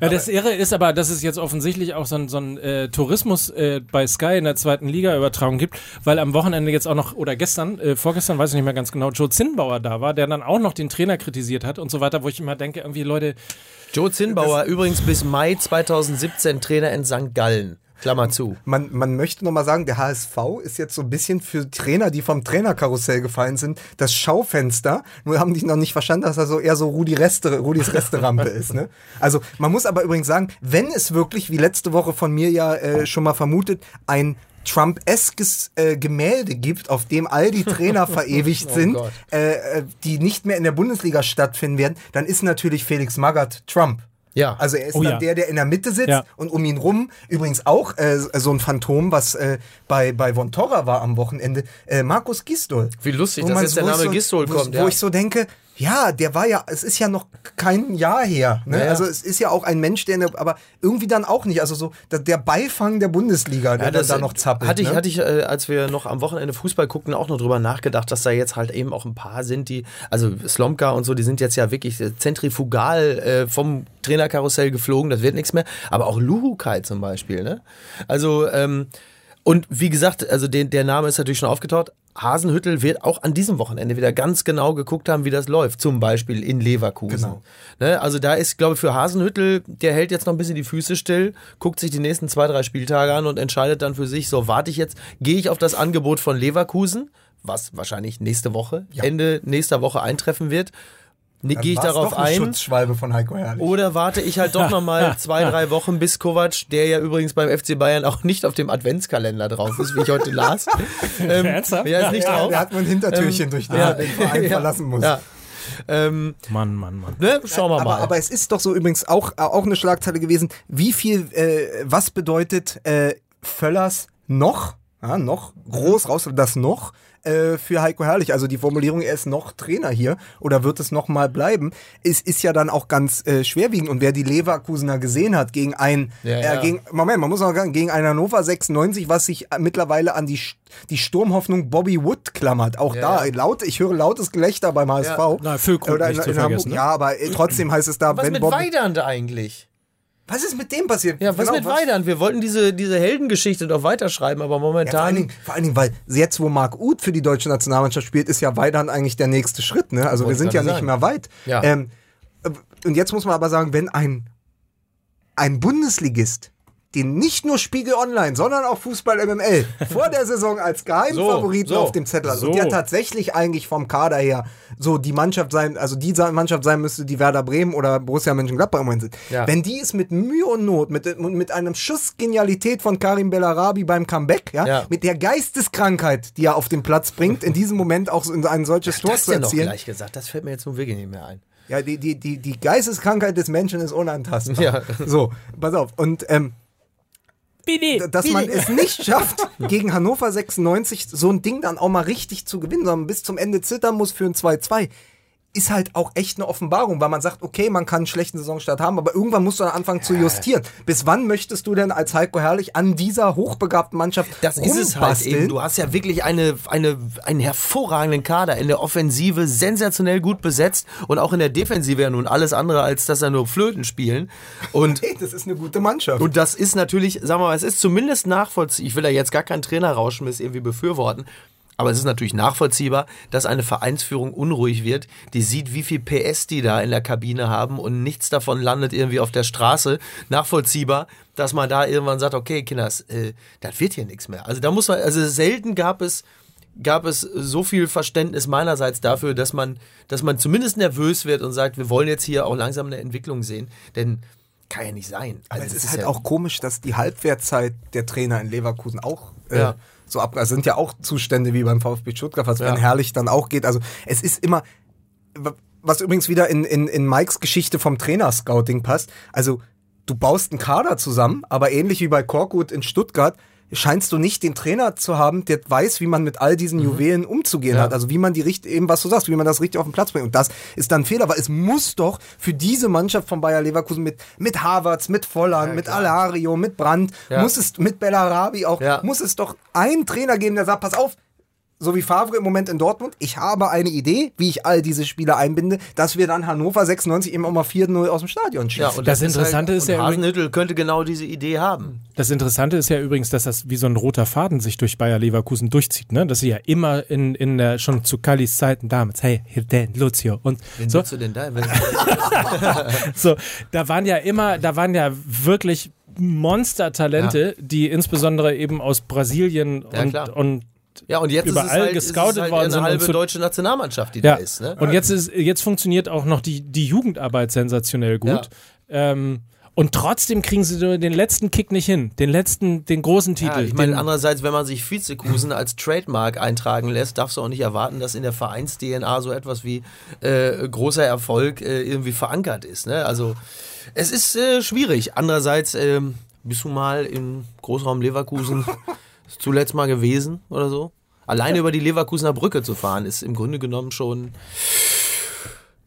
Ja, das Irre ist aber, dass es jetzt offensichtlich auch so ein, so ein äh, Tourismus äh, bei Sky in der zweiten Liga-Übertragung gibt, weil am Wochenende jetzt auch noch, oder gestern, äh, vorgestern, weiß ich nicht mehr ganz genau, Joe Zinnbauer da war, der dann auch noch den Trainer kritisiert hat und so weiter, wo ich immer denke, irgendwie Leute, Joe Zinnbauer, übrigens bis Mai 2017 Trainer in St. Gallen. Klammer zu. Man, man möchte nochmal sagen, der HSV ist jetzt so ein bisschen für Trainer, die vom Trainerkarussell gefallen sind, das Schaufenster. Nur haben die noch nicht verstanden, dass er so eher so Rudi Reste, Rudis Resterampe ist. Ne? Also man muss aber übrigens sagen, wenn es wirklich, wie letzte Woche von mir ja äh, schon mal vermutet, ein Trump-eskes äh, Gemälde gibt, auf dem all die Trainer verewigt sind, Gott. äh, äh, die nicht mehr in der Bundesliga stattfinden werden, dann ist natürlich Felix Magath Trump. Ja. Also er ist Oh dann ja. der, der in der Mitte sitzt Ja. und um ihn rum übrigens auch äh, so ein Phantom, was äh, bei, bei Von Torra war am Wochenende, äh, Markus Gistol. Wie lustig, Wo dass jetzt der wo Name so, Gistol wo, kommt, Wo ja. ich so denke, ja, der war ja, es ist ja noch kein Jahr her. Ne? Ja, ja. Also es ist ja auch ein Mensch, der, der, aber irgendwie dann auch nicht. Also so der, der Beifang der Bundesliga, der Ja, das da noch zappelt. Hatte ich, ne? hatte ich äh, als wir noch am Wochenende Fußball guckten, auch noch drüber nachgedacht, dass da jetzt halt eben auch ein paar sind, die, also Slomka und so, die sind jetzt ja wirklich zentrifugal äh, vom Trainerkarussell geflogen, das wird nichts mehr. Aber auch Luhukai zum Beispiel, ne? Also, ähm, und wie gesagt, also den, der Name ist natürlich schon aufgetaucht. Hasenhüttel wird auch an diesem Wochenende wieder ganz genau geguckt haben, wie das läuft. Zum Beispiel in Leverkusen. Genau. Ne, also da ist, glaube ich, für Hasenhüttel, der hält jetzt noch ein bisschen die Füße still, guckt sich die nächsten zwei, drei Spieltage an und entscheidet dann für sich, so warte ich jetzt, gehe ich auf das Angebot von Leverkusen, was wahrscheinlich nächste Woche, Ende nächster Woche eintreffen wird. Ne, Gehe ich darauf doch eine ein. Schutzschwalbe von Heiko Herrlich. Oder warte ich halt doch nochmal zwei, drei Wochen bis Kovac, der ja übrigens beim FC Bayern auch nicht auf dem Adventskalender drauf ist, wie ich heute las. ähm, Ernsthaft? Ja, ist nicht ja, drauf. der hat nur ein Hintertürchen, Ähm, durch das ja. den Verein Ja. verlassen muss. Ja. Ähm, Mann, Mann, Mann. ne? Schauen wir aber, mal. aber es ist doch so übrigens auch, auch eine Schlagzeile gewesen, wie viel, äh, was bedeutet äh, Völlers noch, ja, noch, groß raus, das noch, äh, für Heiko Herrlich. Also die Formulierung, er ist noch Trainer hier oder wird es noch mal bleiben, ist, ist ja dann auch ganz äh, schwerwiegend. Und wer die Leverkusener gesehen hat gegen ein, Ja, äh, ja. gegen, Moment, man muss auch sagen, gegen ein Hannover 96, was sich äh, mittlerweile an die, die Sturmhoffnung Bobby Wood klammert. Auch da, ja. laut, ich höre lautes Gelächter beim HSV. Na, Füllkrug nicht zu Hamburg. vergessen, ne? Ja, aber äh, trotzdem heißt es da, was wenn mit Bobby, Weidand eigentlich? Was ist mit dem passiert? Ja, was Genau, mit Weidand? Wir wollten diese, diese Heldengeschichte doch weiterschreiben, aber Ja, vor, allen momentan. Dingen, vor allen Dingen, weil jetzt, wo Marc Uth für die deutsche Nationalmannschaft spielt, ist ja Weidand eigentlich der nächste Schritt. Ne? Also wir sind ja gerade nicht sagen. mehr weit. Ja. Ähm, äh, und jetzt muss man aber sagen, wenn ein, ein Bundesligist den nicht nur Spiegel Online, sondern auch Fußball MML vor der Saison als Geheimfavoriten So, so, auf dem Zettel hat. so. Und der tatsächlich eigentlich vom Kader her so die Mannschaft sein, also die Mannschaft sein müsste, die Werder Bremen oder Borussia Mönchengladbach im Moment sind. Ja. Wenn die es mit Mühe und Not, mit, mit einem Schuss Genialität von Karim Bellarabi beim Comeback, ja, Ja. mit der Geisteskrankheit, die er auf den Platz bringt, in diesem Moment auch so in ein solches Tor Das zu denn noch erzielen. gleich gesagt, das fällt mir jetzt nun wirklich nicht mehr ein. Ja, die, die, die, die Geisteskrankheit des Menschen ist unantastbar. Ja. So, pass auf. Und ähm, Bitte. dass man es nicht schafft, gegen Hannover 96 so ein Ding dann auch mal richtig zu gewinnen, sondern bis zum Ende zittern muss für ein 2-2, ist halt auch echt eine Offenbarung, weil man sagt, okay, man kann einen schlechten Saisonstart haben, aber irgendwann musst du dann anfangen zu justieren. Bis wann möchtest du denn als Heiko Herrlich an dieser hochbegabten Mannschaft Das ist es halt eben. Du hast ja wirklich eine, eine, einen hervorragenden Kader in der Offensive, sensationell gut besetzt und auch in der Defensive ja nun alles andere, als dass er nur Flöten spielen. Und Hey, das ist eine gute Mannschaft. Und das ist natürlich, sagen wir mal, es ist zumindest nachvollziehbar. Ich will da jetzt gar keinen Trainerrauschmiss irgendwie befürworten. Aber es ist natürlich nachvollziehbar, dass eine Vereinsführung unruhig wird, die sieht, wie viel PS die da in der Kabine haben und nichts davon landet irgendwie auf der Straße. Nachvollziehbar, dass man da irgendwann sagt, okay, Kinders, äh, das wird hier nichts mehr. Also da muss man, also selten gab es, gab es so viel Verständnis meinerseits dafür, dass man, dass man zumindest nervös wird und sagt, wir wollen jetzt hier auch langsam eine Entwicklung sehen. Denn kann ja nicht sein. Also es das ist halt ja- auch komisch, dass die Halbwertzeit der Trainer in Leverkusen auch äh, Ja. So ab. Also sind ja auch Zustände wie beim VfB Stuttgart, was Ja. wenn herrlich dann auch geht. Also es ist immer, was übrigens wieder in, in, in Mikes Geschichte vom Trainerscouting passt. Also du baust einen Kader zusammen, aber ähnlich wie bei Korkut in Stuttgart scheinst du nicht den Trainer zu haben, der weiß, wie man mit all diesen Juwelen umzugehen Ja. hat. Also wie man die richtig, eben was du sagst, wie man das richtig auf den Platz bringt. Und das ist dann ein Fehler, weil es muss doch für diese Mannschaft von Bayer Leverkusen mit, mit Havertz, mit Volland, mit Alario, mit Brandt, Ja. muss es, mit Bellarabi auch, Ja. muss es doch einen Trainer geben, der sagt, pass auf, so wie Favre im Moment in Dortmund, ich habe eine Idee, wie ich all diese Spieler einbinde, dass wir dann Hannover 96 eben auch mal 4-0 aus dem Stadion schießen. Ja, und Das ist Interessante halt, ist ja Hasenhüttl könnte genau diese Idee haben. Das Interessante ist ja übrigens, dass das wie so ein roter Faden sich durch Bayer Leverkusen durchzieht, ne? Dass sie ja immer in, in der, schon zu Kallis Zeiten damals, hey, Hilden, Lucio und Wen so, du denn da? So, da waren ja immer, da waren ja wirklich Monstertalente, die insbesondere eben aus Brasilien Ja, und, und Ja, und jetzt Überall ist es halt, gescoutet halt worden eine sind und halbe zu- deutsche Nationalmannschaft, die ja. da ist. Ne? Und jetzt ist, jetzt funktioniert auch noch die, die Jugendarbeit sensationell gut. Ähm, und trotzdem kriegen sie den letzten Kick nicht hin. Den letzten, den großen Titel. Ja, ich meine, andererseits, wenn man sich Vizekusen als Trademark eintragen lässt, darfst du auch nicht erwarten, dass in der Vereins-DNA so etwas wie äh, großer Erfolg äh, irgendwie verankert ist. Ne? Also, es ist äh, schwierig. Andererseits, ähm, bist du mal im Großraum Leverkusen zuletzt mal gewesen oder so? Alleine über die Leverkusener Brücke zu fahren, ist im Grunde genommen schon.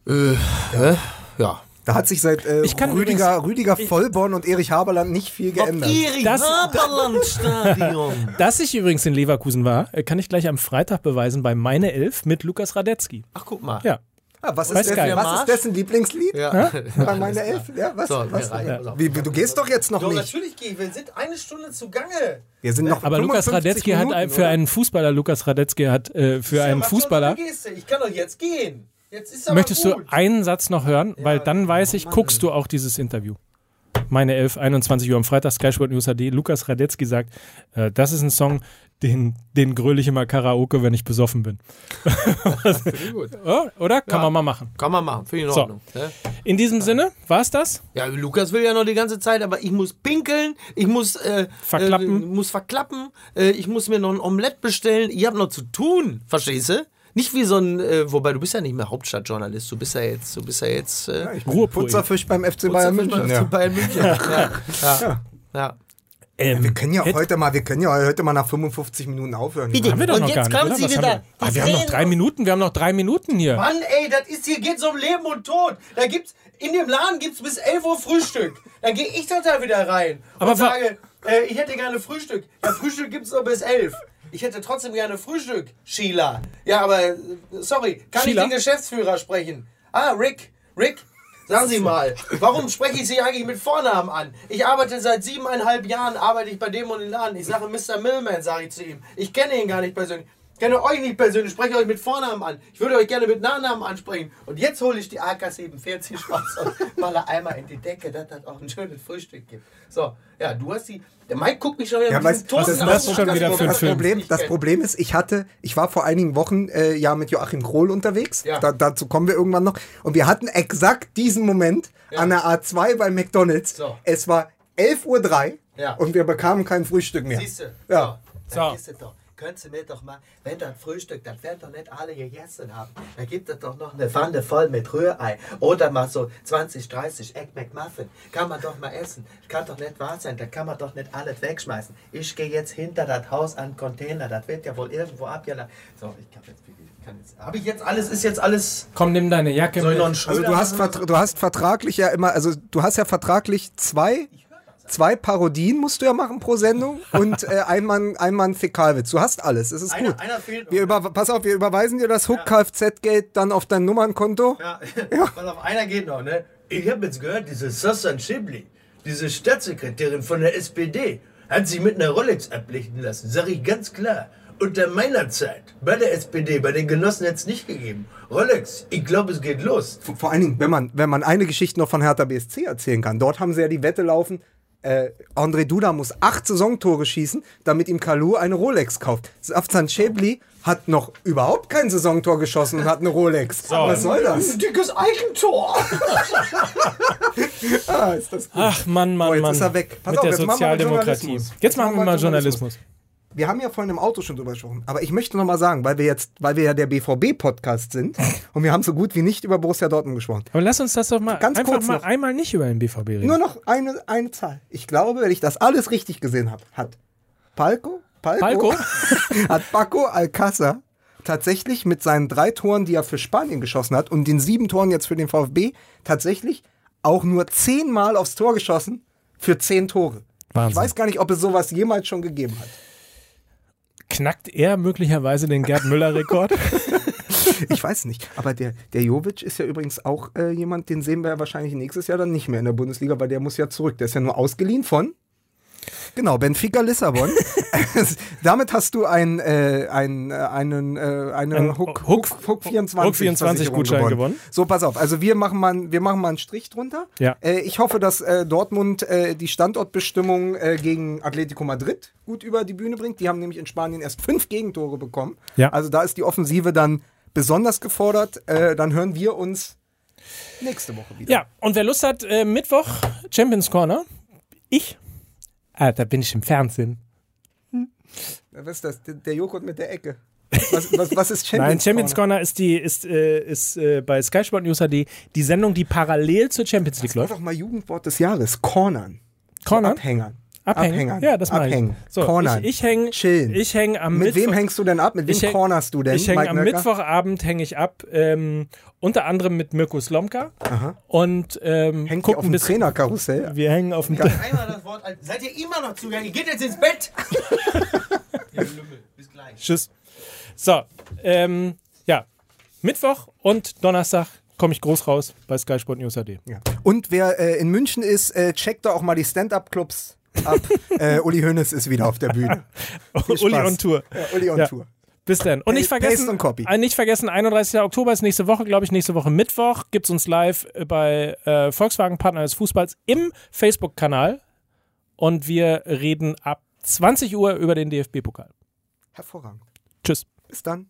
Äh, ja. ja. Da hat sich seit äh, Ich kann Rüdiger, Rüdiger Vollborn und Erich Haberland nicht viel geändert. Erich Das- Haberland Stadion. Dass ich übrigens in Leverkusen war, äh, kann ich gleich am Freitag beweisen bei Meine Elf mit Lukas Radetzky. Ach, guck mal. Ja. Ah, was ist, dessen, was ist dessen Lieblingslied? Ja. Bei meiner Elf? Ja, was? So, was? auf. Wie, du gehst doch jetzt noch Doch, nicht. natürlich gehe ich. Wir sind eine Stunde zugange. Wir sind noch Aber Lukas 55 Radetzky hat Minuten, ein, für oder? einen Fußballer, Lukas Radetzky hat äh, für einen Fußballer. Ich kann doch jetzt gehen. Jetzt ist aber Möchtest du gut. einen Satz noch hören? Weil dann weiß ich, guckst du auch dieses Interview. Meine 11, 21 Uhr am Freitag, Sky Sport News HD. Lukas Radetzky sagt, äh, das ist ein Song, den, den gröle ich immer Karaoke, wenn ich besoffen bin. oder? Kann Ja. man mal machen. Kann man machen. Finde ich in So. Ordnung. Ne? In diesem Sinne, war's das? Ja, Lukas will ja noch die ganze Zeit, aber ich muss pinkeln, ich muss äh, Verklappen. äh, muss verklappen, äh, ich muss mir noch ein Omelett bestellen. Ich habe noch zu tun, verstehst du? Nicht wie so ein, äh, wobei du bist ja nicht mehr Hauptstadtjournalist, du bist ja jetzt, du bist ja jetzt äh, Ich bin. Putzerfisch beim FC Bayern München. Ja. Bayern München. ja. Ja. Ja. Ähm, Wir können ja hätt- heute mal, wir können ja heute mal nach 55 Minuten aufhören. Bitte. Haben wir doch Und noch jetzt gar nicht? Sie wieder. haben wir? Ah, wir haben noch drei Minuten, wir haben noch drei Minuten hier. Mann, ey, das ist hier geht's um Leben und Tod. Da gibt's in dem Laden gibt's bis 11 Uhr Frühstück. Dann gehe ich doch da wieder rein Aber und sage, äh, ich hätte gerne Frühstück. Ja, Frühstück gibt's nur bis 11. Ich hätte trotzdem gerne Frühstück, Sheila. Ja, aber äh, sorry, kann Sheila? ich den Geschäftsführer sprechen? Ah, Rick, Rick. Sagen Sie mal, warum spreche ich Sie eigentlich mit Vornamen an? Ich arbeite seit siebeneinhalb Jahren, arbeite ich bei dem und dem Laden. Ich sage Mr. Millman, sage ich zu ihm. Ich kenne ihn gar nicht persönlich. Kenne euch nicht persönlich, spreche euch mit Vornamen an. Ich würde euch gerne mit Nachnamen ansprechen. Und jetzt hole ich die AK-47 raus und mache einmal in die Decke, dass das auch ein schönes Frühstück gibt. So, ja, du hast die. Der Mike guckt mich schon wieder Ja, mit weißt, diesem was ist das an. schon wieder für ein das Film? Problem, das Problem ist, ich hatte, ich war vor einigen Wochen äh, ja mit Joachim Krohl unterwegs. Ja. Da, dazu kommen wir irgendwann noch. Und wir hatten exakt diesen Moment an der A2 bei McDonalds. So. Es war 11.03 Uhr Ja. und wir bekamen kein Frühstück mehr. Siehst du? Ja. So, So. Könntest du mir doch mal, wenn das Frühstück, das werden doch nicht alle gegessen haben, da gibt es doch noch eine Pfanne voll mit Rührei oder mal so 20, 30 Egg McMuffin. Kann man doch mal essen. Kann doch nicht wahr sein, da kann man doch nicht alles wegschmeißen. Ich gehe jetzt hinter das Haus an den Container, das wird ja wohl irgendwo abgeladen. So, ich kann jetzt, habe ich jetzt alles, ist jetzt alles, Komm, nimm deine Jacke soll ich noch mit. einen Also du hast, du hast vertraglich ja immer, also du hast ja vertraglich zwei, zwei Parodien musst du ja machen pro Sendung und äh, einmal, einmal ein Fäkalwitz. Du hast alles, es ist Einer, gut. einer fehlt. Wir über, pass auf, wir überweisen dir das Hook Kfz-Geld dann auf dein Nummernkonto. Ja, pass auf, einer geht noch, ne? Ich habe jetzt gehört, diese Sassan Schibli, diese Staatssekretärin von der SPD, hat sich mit einer Rolex ablichten lassen. Sag ich ganz klar. Unter meiner Zeit bei der SPD, bei den Genossen hätte es nicht gegeben. Rolex, ich glaube, es geht los. Vor vor allen Dingen, wenn man, wenn man eine Geschichte noch von Hertha BSC erzählen kann. Dort haben sie ja die Wette laufen, äh, André Duda muss acht Saisontore schießen, damit ihm Kalu eine Rolex kauft. Safzan Chebli hat noch überhaupt kein Saisontor geschossen und hat eine Rolex. Was soll das? Dickes Eigentor. Ah, ist das gut. Ach Mann, Mann, Oh, jetzt Mann. ist er weg. Pass Mit auf, der jetzt machen wir mal Sozialdemokratie. Jetzt machen wir mal Journalismus. Wir haben ja vorhin im Auto schon drüber gesprochen, aber ich möchte noch mal sagen, weil wir jetzt, weil wir ja der BVB-Podcast sind und wir haben so gut wie nicht über Borussia Dortmund gesprochen. Aber lass uns das doch mal Ganz kurz mal noch. einmal nicht über den BVB reden. Nur noch eine, eine Zahl. Ich glaube, wenn ich das alles richtig gesehen habe, hat Palco, Palco, Palco? hat Paco Alcázar tatsächlich mit seinen drei Toren, die er für Spanien geschossen hat und den sieben Toren jetzt für den VfB, tatsächlich auch nur zehnmal aufs Tor geschossen für zehn Tore. Wahnsinn. Ich weiß gar nicht, ob es sowas jemals schon gegeben hat. Knackt er möglicherweise den Gerd Müller-Rekord? Ich weiß nicht. Aber der, der Jovic ist ja übrigens auch äh, jemand, den sehen wir ja wahrscheinlich nächstes Jahr dann nicht mehr in der Bundesliga, weil der muss ja zurück. Der ist ja nur ausgeliehen von. Genau, Benfica Lissabon. Damit hast du ein, äh, ein, äh, einen, äh, eine Ein Hook, Hook- Hook, Hook 24, Hook 24 Versicherung Gutschein gewonnen. So, pass auf. Also wir machen mal, wir machen mal einen Strich drunter. Ja. Äh, ich hoffe, dass äh, Dortmund äh, die Standortbestimmung äh, gegen Atletico Madrid gut über die Bühne bringt. Die haben nämlich in Spanien erst fünf Gegentore bekommen. Ja. Also da ist die Offensive dann besonders gefordert. Dann hören wir uns nächste Woche wieder. ja, und wer Lust hat, Mittwoch Champions Corner. Ich. Ah, da bin ich im Fernsehen. Was ist das? Der, der Joghurt mit der Ecke. Was, was, was ist Champions Nein, Champions Corner? Corner ist die ist, äh, ist äh, bei Sky Sport News HD die Sendung, die parallel zur Champions League Das war läuft. doch mal Jugendwort des Jahres. Cornern. Cornern? So Abhängern. Abhängen? Abhängern. Ja, das meine ich. Abhängen. So, Cornern. ich, ich hänge Chillen. Ich hänge am Mit Mittwoch. wem hängst du denn ab? Mit wem ich häng- cornerst du denn? Ich hänge am Nöcker? Mittwochabend hänge ich ab, ähm, unter anderem mit Mirko Slomka und ähm, Hängt ihr auf dem Trainerkarussell? wir hängen auf dem Einmal das Wort, seid ihr immer noch zugegangen? Ihr geht jetzt ins Bett. Ihr Lümmel, bis gleich. Tschüss. So, ähm, ja, Mittwoch und Donnerstag komme ich groß raus bei Sky Sport News HD. Ja. Und wer äh, in München ist, äh, checkt doch auch mal die Stand-Up-Clubs ab. äh, Uli Hoeneß ist wieder auf der Bühne. Uli on Tour. Ja, Uli on Ja. Tour. Bis dann. Und nicht vergessen, und Copy. äh, nicht vergessen, 31. Oktober ist nächste Woche, glaube ich, nächste Woche Mittwoch gibt's uns live äh, bei äh, Volkswagen Partner des Fußballs im Facebook-Kanal. Und wir reden ab 20 Uhr über den DFB-Pokal. Hervorragend. Tschüss. Bis dann.